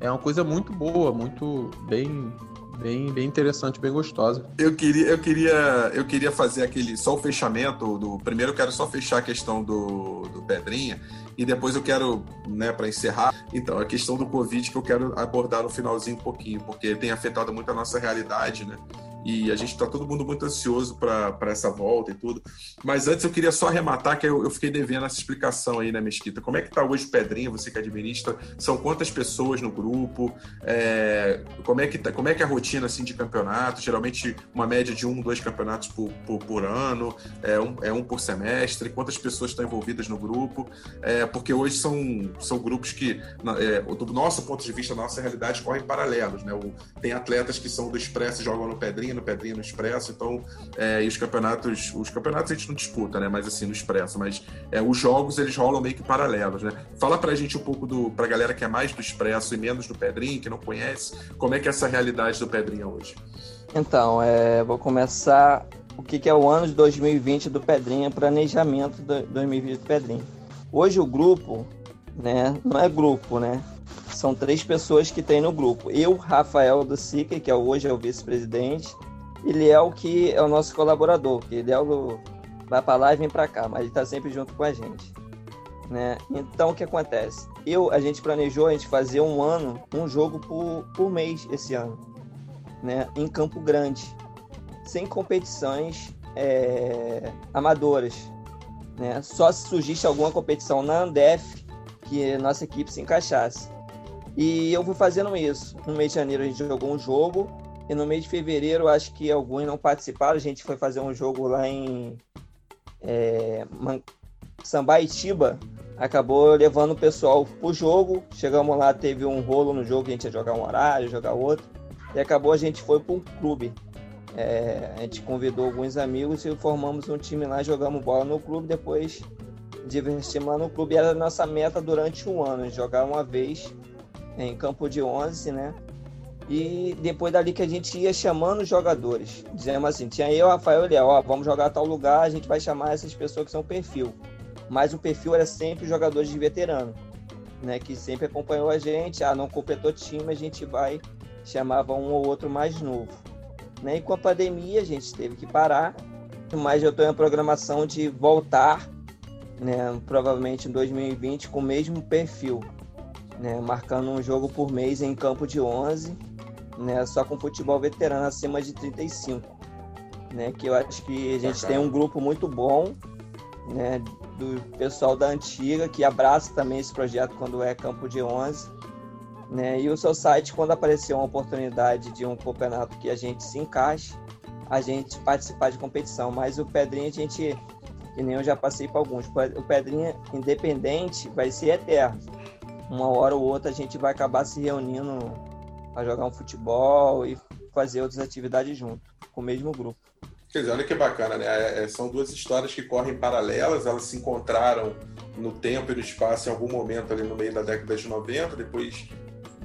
É uma coisa muito boa, muito bem bem, bem interessante, bem gostosa. Eu queria, eu queria, eu queria fazer aquele só o fechamento do primeiro eu quero só fechar a questão do, do Pedrinha e depois eu quero, né, para encerrar, então a questão do Covid que eu quero abordar no finalzinho um pouquinho, porque tem afetado muito a nossa realidade, né? E a gente está todo mundo muito ansioso para essa volta e tudo. Mas antes eu queria só arrematar que eu, eu fiquei devendo essa explicação aí, né, Mesquita? Como é que está hoje Pedrinha, você que administra? São quantas pessoas no grupo? É, como, é que tá, como é que é a rotina assim, de campeonato? Geralmente uma média de um, dois campeonatos por, por, por ano, é um, é um por semestre. Quantas pessoas estão envolvidas no grupo? É, porque hoje são, são grupos que, é, do nosso ponto de vista, da nossa realidade, correm paralelos. Né? O, tem atletas que são do Expresso e jogam no Pedrinha, no Pedrinha, no Expresso, então, é, e os campeonatos, os campeonatos a gente não disputa, né, mas assim, no Expresso, mas é, os jogos eles rolam meio que paralelos, né. Fala pra gente um pouco do, pra galera que é mais do Expresso e menos do Pedrinha, que não conhece, como é que é essa realidade do Pedrinha hoje? Então, é, vou começar o que, que é o ano de 2020 do Pedrinha, planejamento de 2020 do Pedrinha. Hoje o grupo, né, não é grupo, né, são três pessoas que tem no grupo. Eu, Rafael do SICA, que é hoje é o vice-presidente, ele é que é o nosso colaborador, que ele é o vai para lá e vem para cá, mas ele está sempre junto com a gente, né? Então o que acontece? Eu, a gente planejou a gente fazer um ano, um jogo por, por mês esse ano, né? Em Campo Grande, sem competições é, amadoras, né? Só se surgisse alguma competição na Andef que nossa equipe se encaixasse. E eu fui fazendo isso. No mês de janeiro a gente jogou um jogo. E no mês de fevereiro, acho que alguns não participaram. A gente foi fazer um jogo lá em é, Man... Sambaitiba. Acabou levando o pessoal pro jogo. Chegamos lá, teve um rolo no jogo. A gente ia jogar um horário, jogar outro. E acabou, a gente foi para um clube. É, a gente convidou alguns amigos e formamos um time lá, jogamos bola no clube. Depois divertimos lá no clube. Era a nossa meta durante o ano, jogar uma vez em campo de 11, né? E depois dali que a gente ia chamando os jogadores, dizendo assim, tinha eu, Rafael e Léo, ó, vamos jogar a tal lugar, a gente vai chamar essas pessoas que são perfil. Mas o perfil era sempre jogadores de veterano, né? Que sempre acompanhou a gente, ah, não completou time, a gente vai, chamava um ou outro mais novo. Né? E com a pandemia a gente teve que parar, mas eu estou em programação de voltar, né? Provavelmente em 2020 com o mesmo perfil, né, marcando um jogo por mês em campo de 11, né, só com futebol veterano acima de 35. Né, que eu acho que a gente tem um grupo muito bom, né, do pessoal da antiga, que abraça também esse projeto quando é campo de 11. Né? E o seu site, quando apareceu uma oportunidade de um campeonato que a gente se encaixe, a gente participar de competição. Mas o Pedrinha, a gente, que nem eu já passei para alguns, o Pedrinha independente vai ser eterno. Uma hora ou outra a gente vai acabar se reunindo para jogar um futebol e fazer outras atividades junto, com o mesmo grupo. Quer dizer, olha que bacana, né? É, é, são duas histórias que correm paralelas, elas se encontraram no tempo e no espaço em algum momento ali no meio da década de 90, depois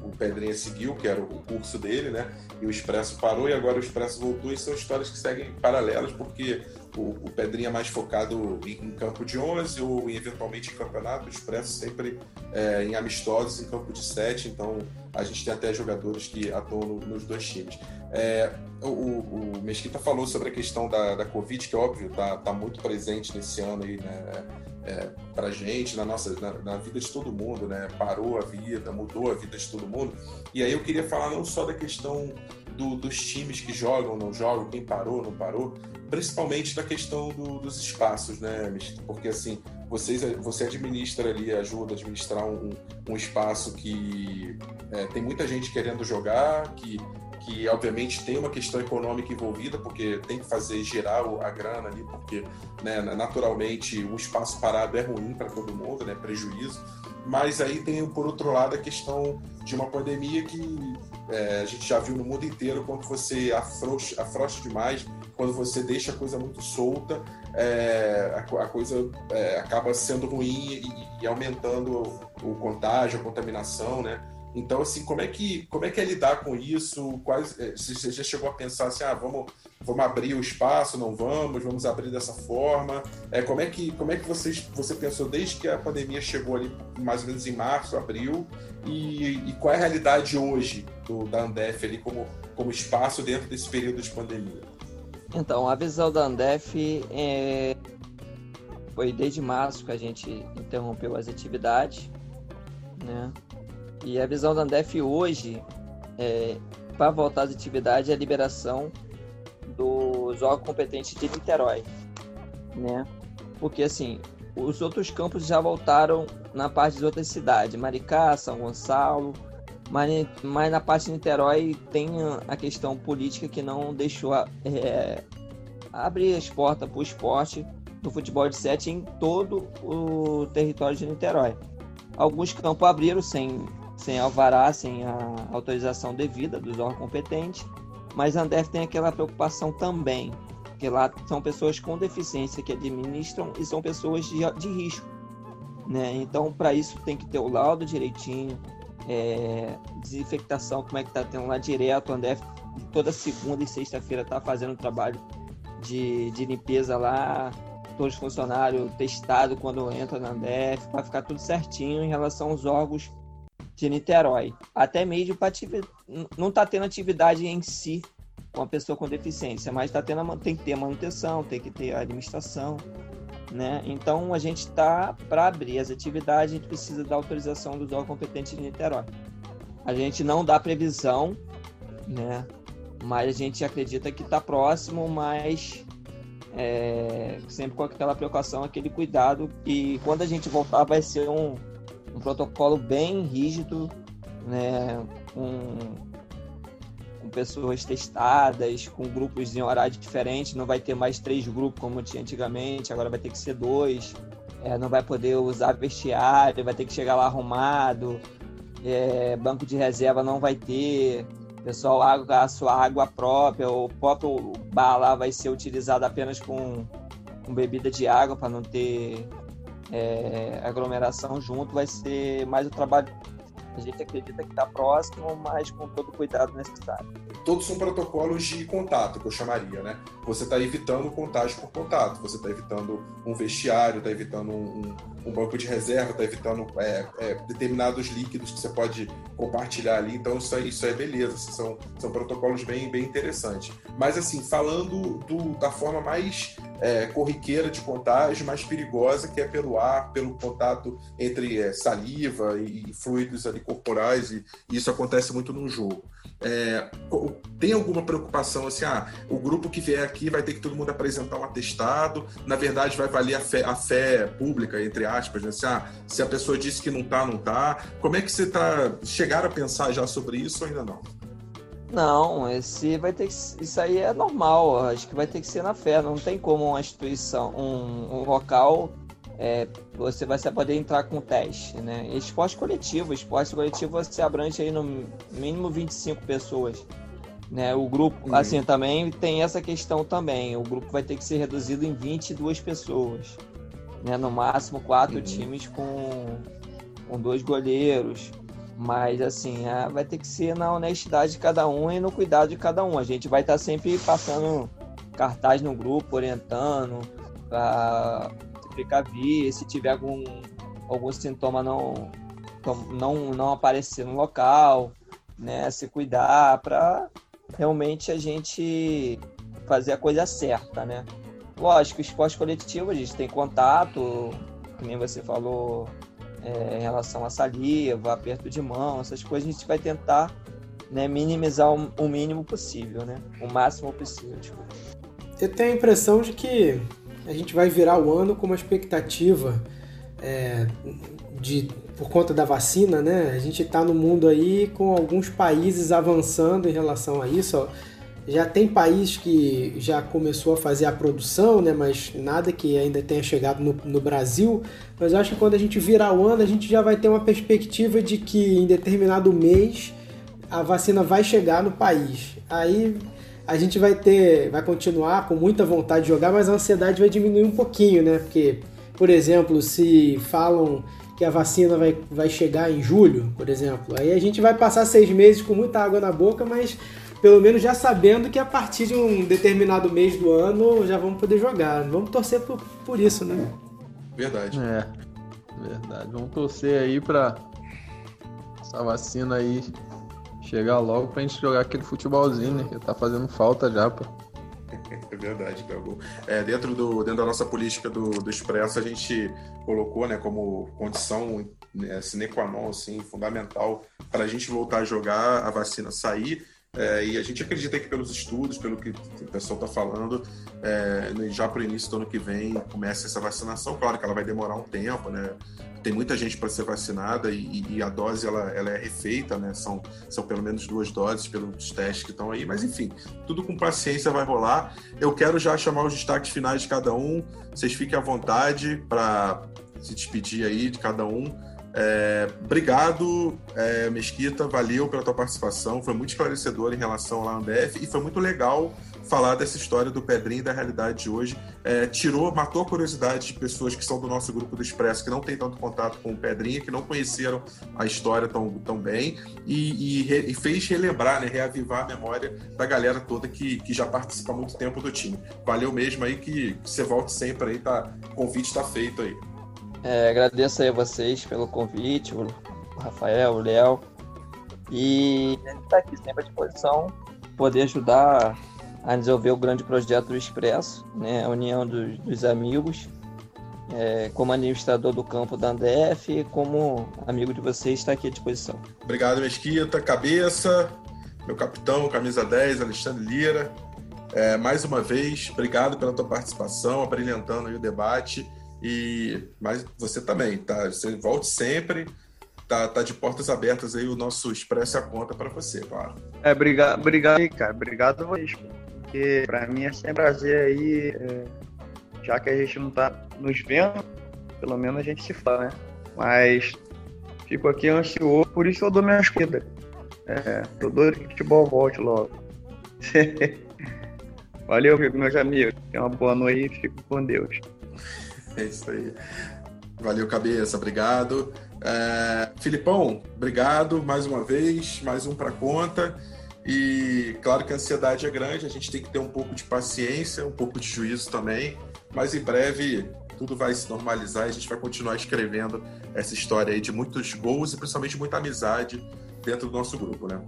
o Pedrinha seguiu, que era o curso dele, né? E o Expresso parou e agora o Expresso voltou e são histórias que seguem paralelas porque o, o Pedrinha mais focado em, em, campo de 11 ou eventualmente em campeonato, o Expresso sempre é, em amistosos em campo de 7, então a gente tem até jogadores que atuam no, nos dois times. É, o, o, Mesquita falou sobre a questão da, da Covid, que óbvio está tá muito presente nesse ano aí, né? É, para gente, na nossa, na, na, vida de todo mundo, né? Parou a vida, mudou a vida de todo mundo. E aí eu queria falar não só da questão do, dos times que jogam, não jogam, quem parou, não parou, principalmente da questão do, dos espaços, né, Porque assim, vocês, você administra ali, ajuda a administrar um, um espaço que é, tem muita gente querendo jogar, que que obviamente tem uma questão econômica envolvida, porque tem que fazer girar a grana ali, porque né, naturalmente o espaço parado é ruim para todo mundo, né, prejuízo. Mas aí tem, por outro lado, a questão de uma pandemia que é, a gente já viu no mundo inteiro quando você afrouxa, afrouxa demais, quando você deixa a coisa muito solta, é, a, a, coisa é, acaba sendo ruim e, e aumentando o, o contágio, a contaminação, né? Então, assim, como é que, como é, que é lidar com isso? Quais, é, você já chegou a pensar assim, ah, vamos, vamos abrir o espaço, não vamos, vamos abrir dessa forma? É, como é que, como é que vocês, você pensou desde que a pandemia chegou ali, mais ou menos em março, abril, e, e qual é a realidade hoje do, da Andef ali como, como espaço dentro desse período de pandemia? Então, a visão da Andef é... foi desde março que a gente interrompeu as atividades, né? E a visão da Andef hoje, é, para voltar às atividades, é a liberação dos órgãos competentes de Niterói, né? Porque, assim, os outros campos já voltaram na parte de outras cidades, Maricá, São Gonçalo, mas, mas na parte de Niterói tem a questão política que não deixou é, abrir as portas para o esporte do futebol de sete em todo o território de Niterói. Alguns campos abriram sem sem alvará, sem a autorização devida dos órgãos competentes, mas a Andef tem aquela preocupação também, que lá são pessoas com deficiência que administram e são pessoas de, de risco. Né? Então, para isso tem que ter o laudo direitinho, é, desinfectação, como é que está tendo lá direto, a Andef toda segunda e sexta-feira está fazendo trabalho de, de limpeza lá, todos os funcionários testados quando entra na Andef, para ficar tudo certinho em relação aos órgãos de Niterói. Até mesmo para não está tendo atividade em si com a pessoa com deficiência, mas tá tendo, tem que ter manutenção, tem que ter administração, né? Então a gente está para abrir as atividades, a gente precisa da autorização do órgão competente de Niterói. A gente não dá previsão, né? Mas a gente acredita que está próximo, mas é, sempre com aquela preocupação, aquele cuidado. E quando a gente voltar, vai ser um, um protocolo bem rígido, né, com, com pessoas testadas, com grupos em horário diferente, não vai ter mais três grupos como tinha antigamente, agora vai ter que ser dois, é, não vai poder usar vestiário, vai ter que chegar lá arrumado, é, banco de reserva não vai ter, pessoal a sua água própria, o próprio bar lá vai ser utilizado apenas com, com bebida de água para não ter é, aglomeração junto, vai ser mais o trabalho. A gente acredita que está próximo, mas com todo o cuidado necessário. Todos são protocolos de contato, que eu chamaria, né? Você está evitando contágio por contato, você está evitando um vestiário, está evitando um, um, banco de reserva, está evitando é, é, determinados líquidos que você pode compartilhar ali. Então, isso é, isso é beleza, assim, são, são protocolos bem, bem interessantes. Mas, assim, falando do, da forma mais é, corriqueira de contágio, mais perigosa, que é pelo ar, pelo contato entre é, saliva e, fluidos ali corporais, e, e, isso acontece muito no jogo. É, tem alguma preocupação assim, ah, o grupo que vier aqui vai ter que todo mundo apresentar um atestado, na verdade vai valer a fé, a fé pública, entre aspas, né? assim, ah, se a pessoa disse que não tá, não tá. Como é que você tá, chegaram a pensar já sobre isso ou ainda não? Não, esse vai ter que, isso aí é normal. Acho que vai ter que ser na fé. Não tem como uma instituição, um, um local, é, você vai poder entrar com teste, né? Esporte coletivo, esporte coletivo você abrange aí no mínimo 25 pessoas. Né, o grupo, uhum. assim, também tem essa questão também. O grupo vai ter que ser reduzido em 22 pessoas. Né, no máximo quatro uhum. times com, com dois goleiros. Mas, assim, é, vai ter que ser na honestidade de cada um e no cuidado de cada um. A gente vai estar tá sempre passando cartaz no grupo, orientando, para precaver, se tiver algum, algum sintoma não, não, não aparecer no local, né? Se cuidar para realmente a gente fazer a coisa certa, né? Lógico, esporte coletivo, a gente tem contato, como nem você falou, é, em relação a saliva, aperto de mão, essas coisas, a gente vai tentar né, minimizar o, o, mínimo possível, né? O máximo possível. Tipo. Eu tenho a impressão de que a gente vai virar o ano com uma expectativa é, de por conta da vacina, né? A gente está no mundo aí com alguns países avançando em relação a isso. Ó já tem país que já começou a fazer a produção, né? Mas nada que ainda tenha chegado no, no Brasil. Mas eu acho que quando a gente virar o ano, a gente já vai ter uma perspectiva de que em determinado mês a vacina vai chegar no país. Aí a gente vai ter, vai continuar com muita vontade de jogar, mas a ansiedade vai diminuir um pouquinho, né? Porque, por exemplo, se falam que a vacina vai, vai chegar em julho, por exemplo, aí a gente vai passar seis meses com muita água na boca, mas pelo menos já sabendo que a partir de um determinado mês do ano já vamos poder jogar. Vamos torcer por, por isso, né? Verdade. É, verdade. Vamos torcer aí pra essa vacina aí chegar logo pra gente jogar aquele futebolzinho, né? Que tá fazendo falta já, pô. É verdade, Gago. É, dentro, do, dentro da nossa política do, do Expresso, a gente colocou né, como condição né, sine qua non, assim, fundamental para a gente voltar a jogar, a vacina sair é, e a gente acredita que pelos estudos, pelo que o pessoal está falando, é, já para o início do ano que vem começa essa vacinação. Claro que ela vai demorar um tempo, né? Tem muita gente para ser vacinada e, e, a dose ela, ela é refeita, né? São, são pelo menos duas doses pelos testes que estão aí. Mas enfim, tudo com paciência vai rolar. Eu quero já chamar os destaques finais de cada um. Vocês fiquem à vontade para se despedir aí de cada um. É, obrigado, é, Mesquita, valeu pela tua participação, foi muito esclarecedor em relação ao ANDF e foi muito legal falar dessa história do Pedrinho e da realidade de hoje. É, tirou, matou a curiosidade de pessoas que são do nosso grupo do Expresso, que não tem tanto contato com o Pedrinho, que não conheceram a história tão, tão bem, e, e, e fez relembrar, né, reavivar a memória da galera toda que, que já participa há muito tempo do time. Valeu mesmo aí que, que você volte sempre aí, tá? O convite está feito aí. É, agradeço aí a vocês pelo convite, o Rafael, o Léo. E está aqui sempre à disposição, poder ajudar a desenvolver o grande projeto do Expresso, né, a união dos, dos amigos. É, como administrador do campo da Andef como amigo de vocês, está aqui à disposição. Obrigado, Mesquita, cabeça, meu capitão, camisa 10, Alexandre Lira. É, mais uma vez, obrigado pela tua participação, abrilhantando o debate. E mas você também, tá? Você volte sempre. Tá, tá de portas abertas aí o nosso Expresso a conta para você, claro. É, obrigado, obrigado aí, cara. Obrigado vocês. Porque para mim é sempre prazer aí, é, já que a gente não tá nos vendo, pelo menos a gente se fala, né? Mas fico aqui ansioso, por isso eu dou minhas corridas. É, tô doido que o futebol volte logo. (laughs) Valeu, meus amigos. Tenha uma boa noite e fico com Deus. É isso aí. Valeu, cabeça. Obrigado. É, Filipão, obrigado mais uma vez. Mais um para conta. E claro que a ansiedade é grande, a gente tem que ter um pouco de paciência, um pouco de juízo também. Mas em breve tudo vai se normalizar e a gente vai continuar escrevendo essa história aí de muitos gols e principalmente muita amizade dentro do nosso grupo, né?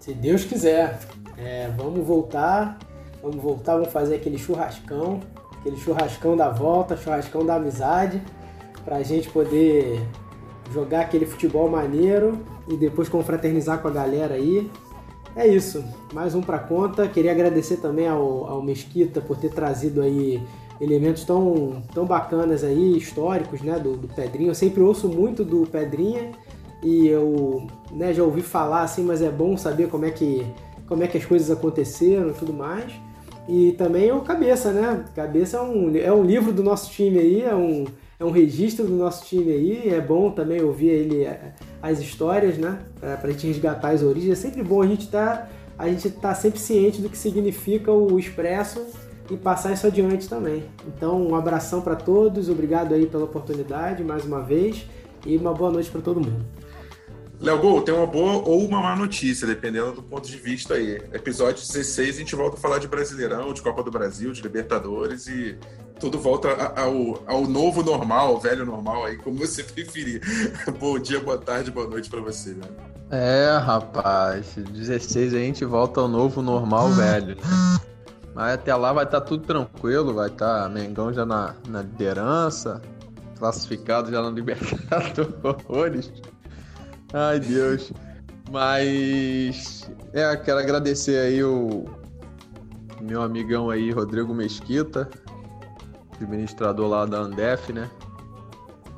Se Deus quiser. É, vamos voltar, vamos voltar, vamos fazer aquele churrascão aquele churrascão da volta, churrascão da amizade, pra gente poder jogar aquele futebol maneiro e depois confraternizar com a galera aí. É isso, mais um pra conta. Queria agradecer também ao, ao Mesquita por ter trazido aí elementos tão, tão bacanas aí, históricos, né, do, do Pedrinho. Eu sempre ouço muito do Pedrinha e eu né, já ouvi falar assim, mas é bom saber como é que, como é que as coisas aconteceram e tudo mais. E também o Cabeça, né? Cabeça é um, é um livro do nosso time aí, é um, é um registro do nosso time aí. É bom também ouvir ele é, as histórias, né? Pra, pra gente resgatar as origens. É sempre bom a gente tá, a gente tá sempre ciente do que significa o expresso e passar isso adiante também. Então, um abração para todos, obrigado aí pela oportunidade mais uma vez e uma boa noite para todo mundo. Léo Gol, tem uma boa ou uma má notícia, dependendo do ponto de vista aí. Episódio 16, a gente volta a falar de Brasileirão, de Copa do Brasil, de Libertadores e tudo volta ao, ao novo normal, ao velho normal aí, como você (laughs) preferir. Bom dia, boa tarde, boa noite para você, né? É, rapaz, 16 a gente volta ao novo normal, velho. Mas até lá vai estar tá tudo tranquilo, vai estar tá Mengão já na, na liderança, classificado já na (laughs) Libertadores. Ai, Deus. Mas é, quero agradecer aí o meu amigão aí, Rodrigo Mesquita, administrador lá da Andef, né?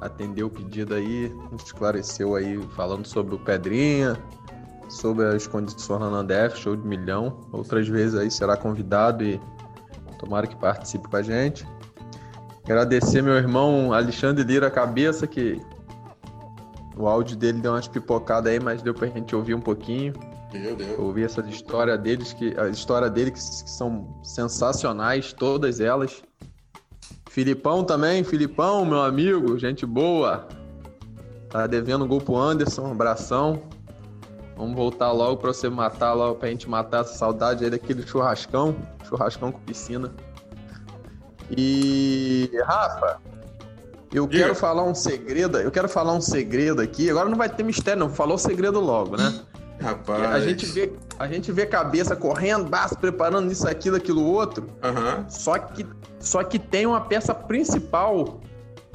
Atendeu o pedido aí, esclareceu aí falando sobre o Pedrinha, sobre as condições na Andef, show de milhão. Outras vezes aí será convidado e tomara que participe com a gente. Agradecer meu irmão Alexandre Lira Cabeça, que o áudio dele deu umas pipocadas aí, mas deu pra gente ouvir um pouquinho. Meu Deus. Ouvir essa história deles, que a história dele que, que são sensacionais, todas elas. Filipão também, Filipão, meu amigo, gente boa. Tá devendo um gol pro Anderson, um abração. Vamos voltar logo pra você matar logo, pra gente matar essa saudade aí daquele churrascão. Churrascão com piscina. E Rafa, eu Diga. quero falar um segredo, eu quero falar um segredo aqui. Agora não vai ter mistério, não. Falou o segredo logo, né? Rapaz. A gente vê, a gente vê cabeça correndo, baço, preparando isso, aquilo, aquilo, outro. Uhum. Só que, só que tem uma peça principal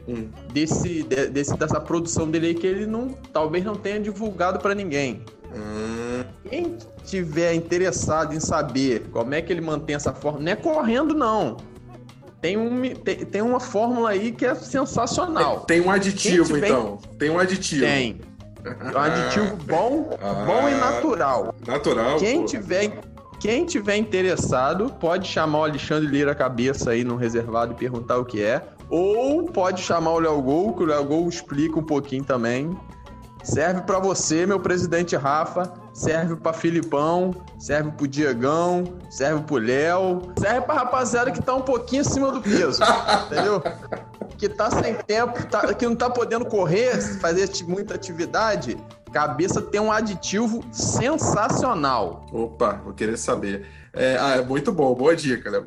hum. desse, de, desse, dessa produção dele aí que ele não, talvez não tenha divulgado para ninguém. Hum. Quem tiver interessado em saber como é que ele mantém essa forma, não é correndo não tem, um, tem, tem uma fórmula aí que é sensacional. Tem um aditivo, tiver... então. Tem um aditivo. Tem. Um aditivo (laughs) bom, ah, bom e natural. Natural. Quem tiver, quem tiver interessado, pode chamar o Alexandre Lira Cabeça aí no reservado e perguntar o que é. Ou pode chamar o Léo Gol, que o Léo Gol explica um pouquinho também. Serve para você, meu presidente Rafa, serve para Filipão, serve pro Diegão, serve pro Léo, serve pra rapaziada que tá um pouquinho acima do peso, (laughs) entendeu? Que tá sem tempo, tá, que não tá podendo correr, fazer muita atividade, cabeça tem um aditivo sensacional. Opa, vou querer saber. É, ah, é muito bom, boa dica, Léo.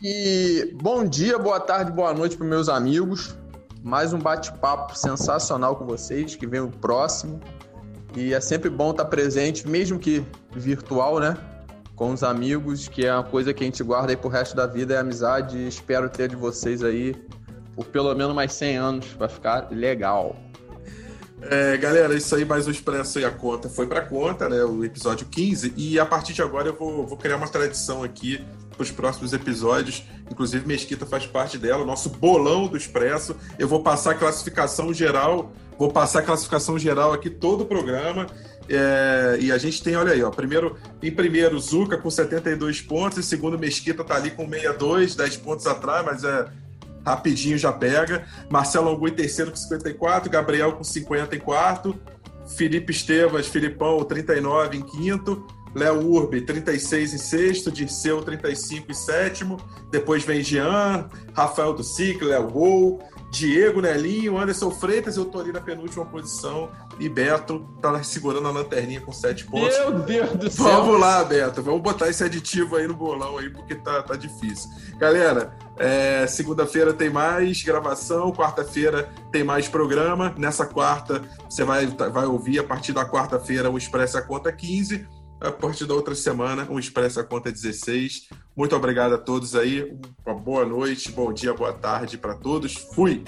E bom dia, boa tarde, boa noite para meus amigos mais um bate-papo sensacional com vocês, que vem o próximo. E é sempre bom estar presente, mesmo que virtual, né? Com os amigos, que é uma coisa que a gente guarda aí pro resto da vida, é amizade. E espero ter de vocês aí por pelo menos mais 100 anos, vai ficar legal. É, galera, isso aí, mais um Expresso e a conta foi para conta, né? O episódio 15. E a partir de agora eu vou, vou criar uma tradição aqui para os próximos episódios. Inclusive, Mesquita faz parte dela, nosso bolão do Expresso. Eu vou passar a classificação geral, vou passar a classificação geral aqui todo o programa. É, e a gente tem, olha aí, ó, primeiro, em primeiro, Zuca com 72 pontos, em segundo, Mesquita tá ali com 62, 10 pontos atrás, mas é rapidinho já pega. Marcelo Angu em terceiro com 54, Gabriel com 50 em quarto, Felipe Estevas, Filipão, 39 em quinto, Léo Urbi, 36 em sexto, Dirceu, 35 em sétimo, depois vem Jean, Rafael do Léo Gol, Diego Nelinho, Anderson Freitas, eu tô ali na penúltima posição, e Beto tá segurando a lanterninha com 7 pontos. Meu Deus do céu! Vamos lá, Beto, vamos botar esse aditivo aí no bolão aí, porque tá, tá difícil. Galera, é, segunda-feira tem mais gravação, quarta-feira tem mais programa. Nessa quarta, você vai, vai ouvir a partir da quarta-feira o Expresso a Conta 15 a partir da outra semana, um Expresso a conta 16, Muito obrigado a todos aí. Uma boa noite, bom dia, boa tarde para todos. Fui!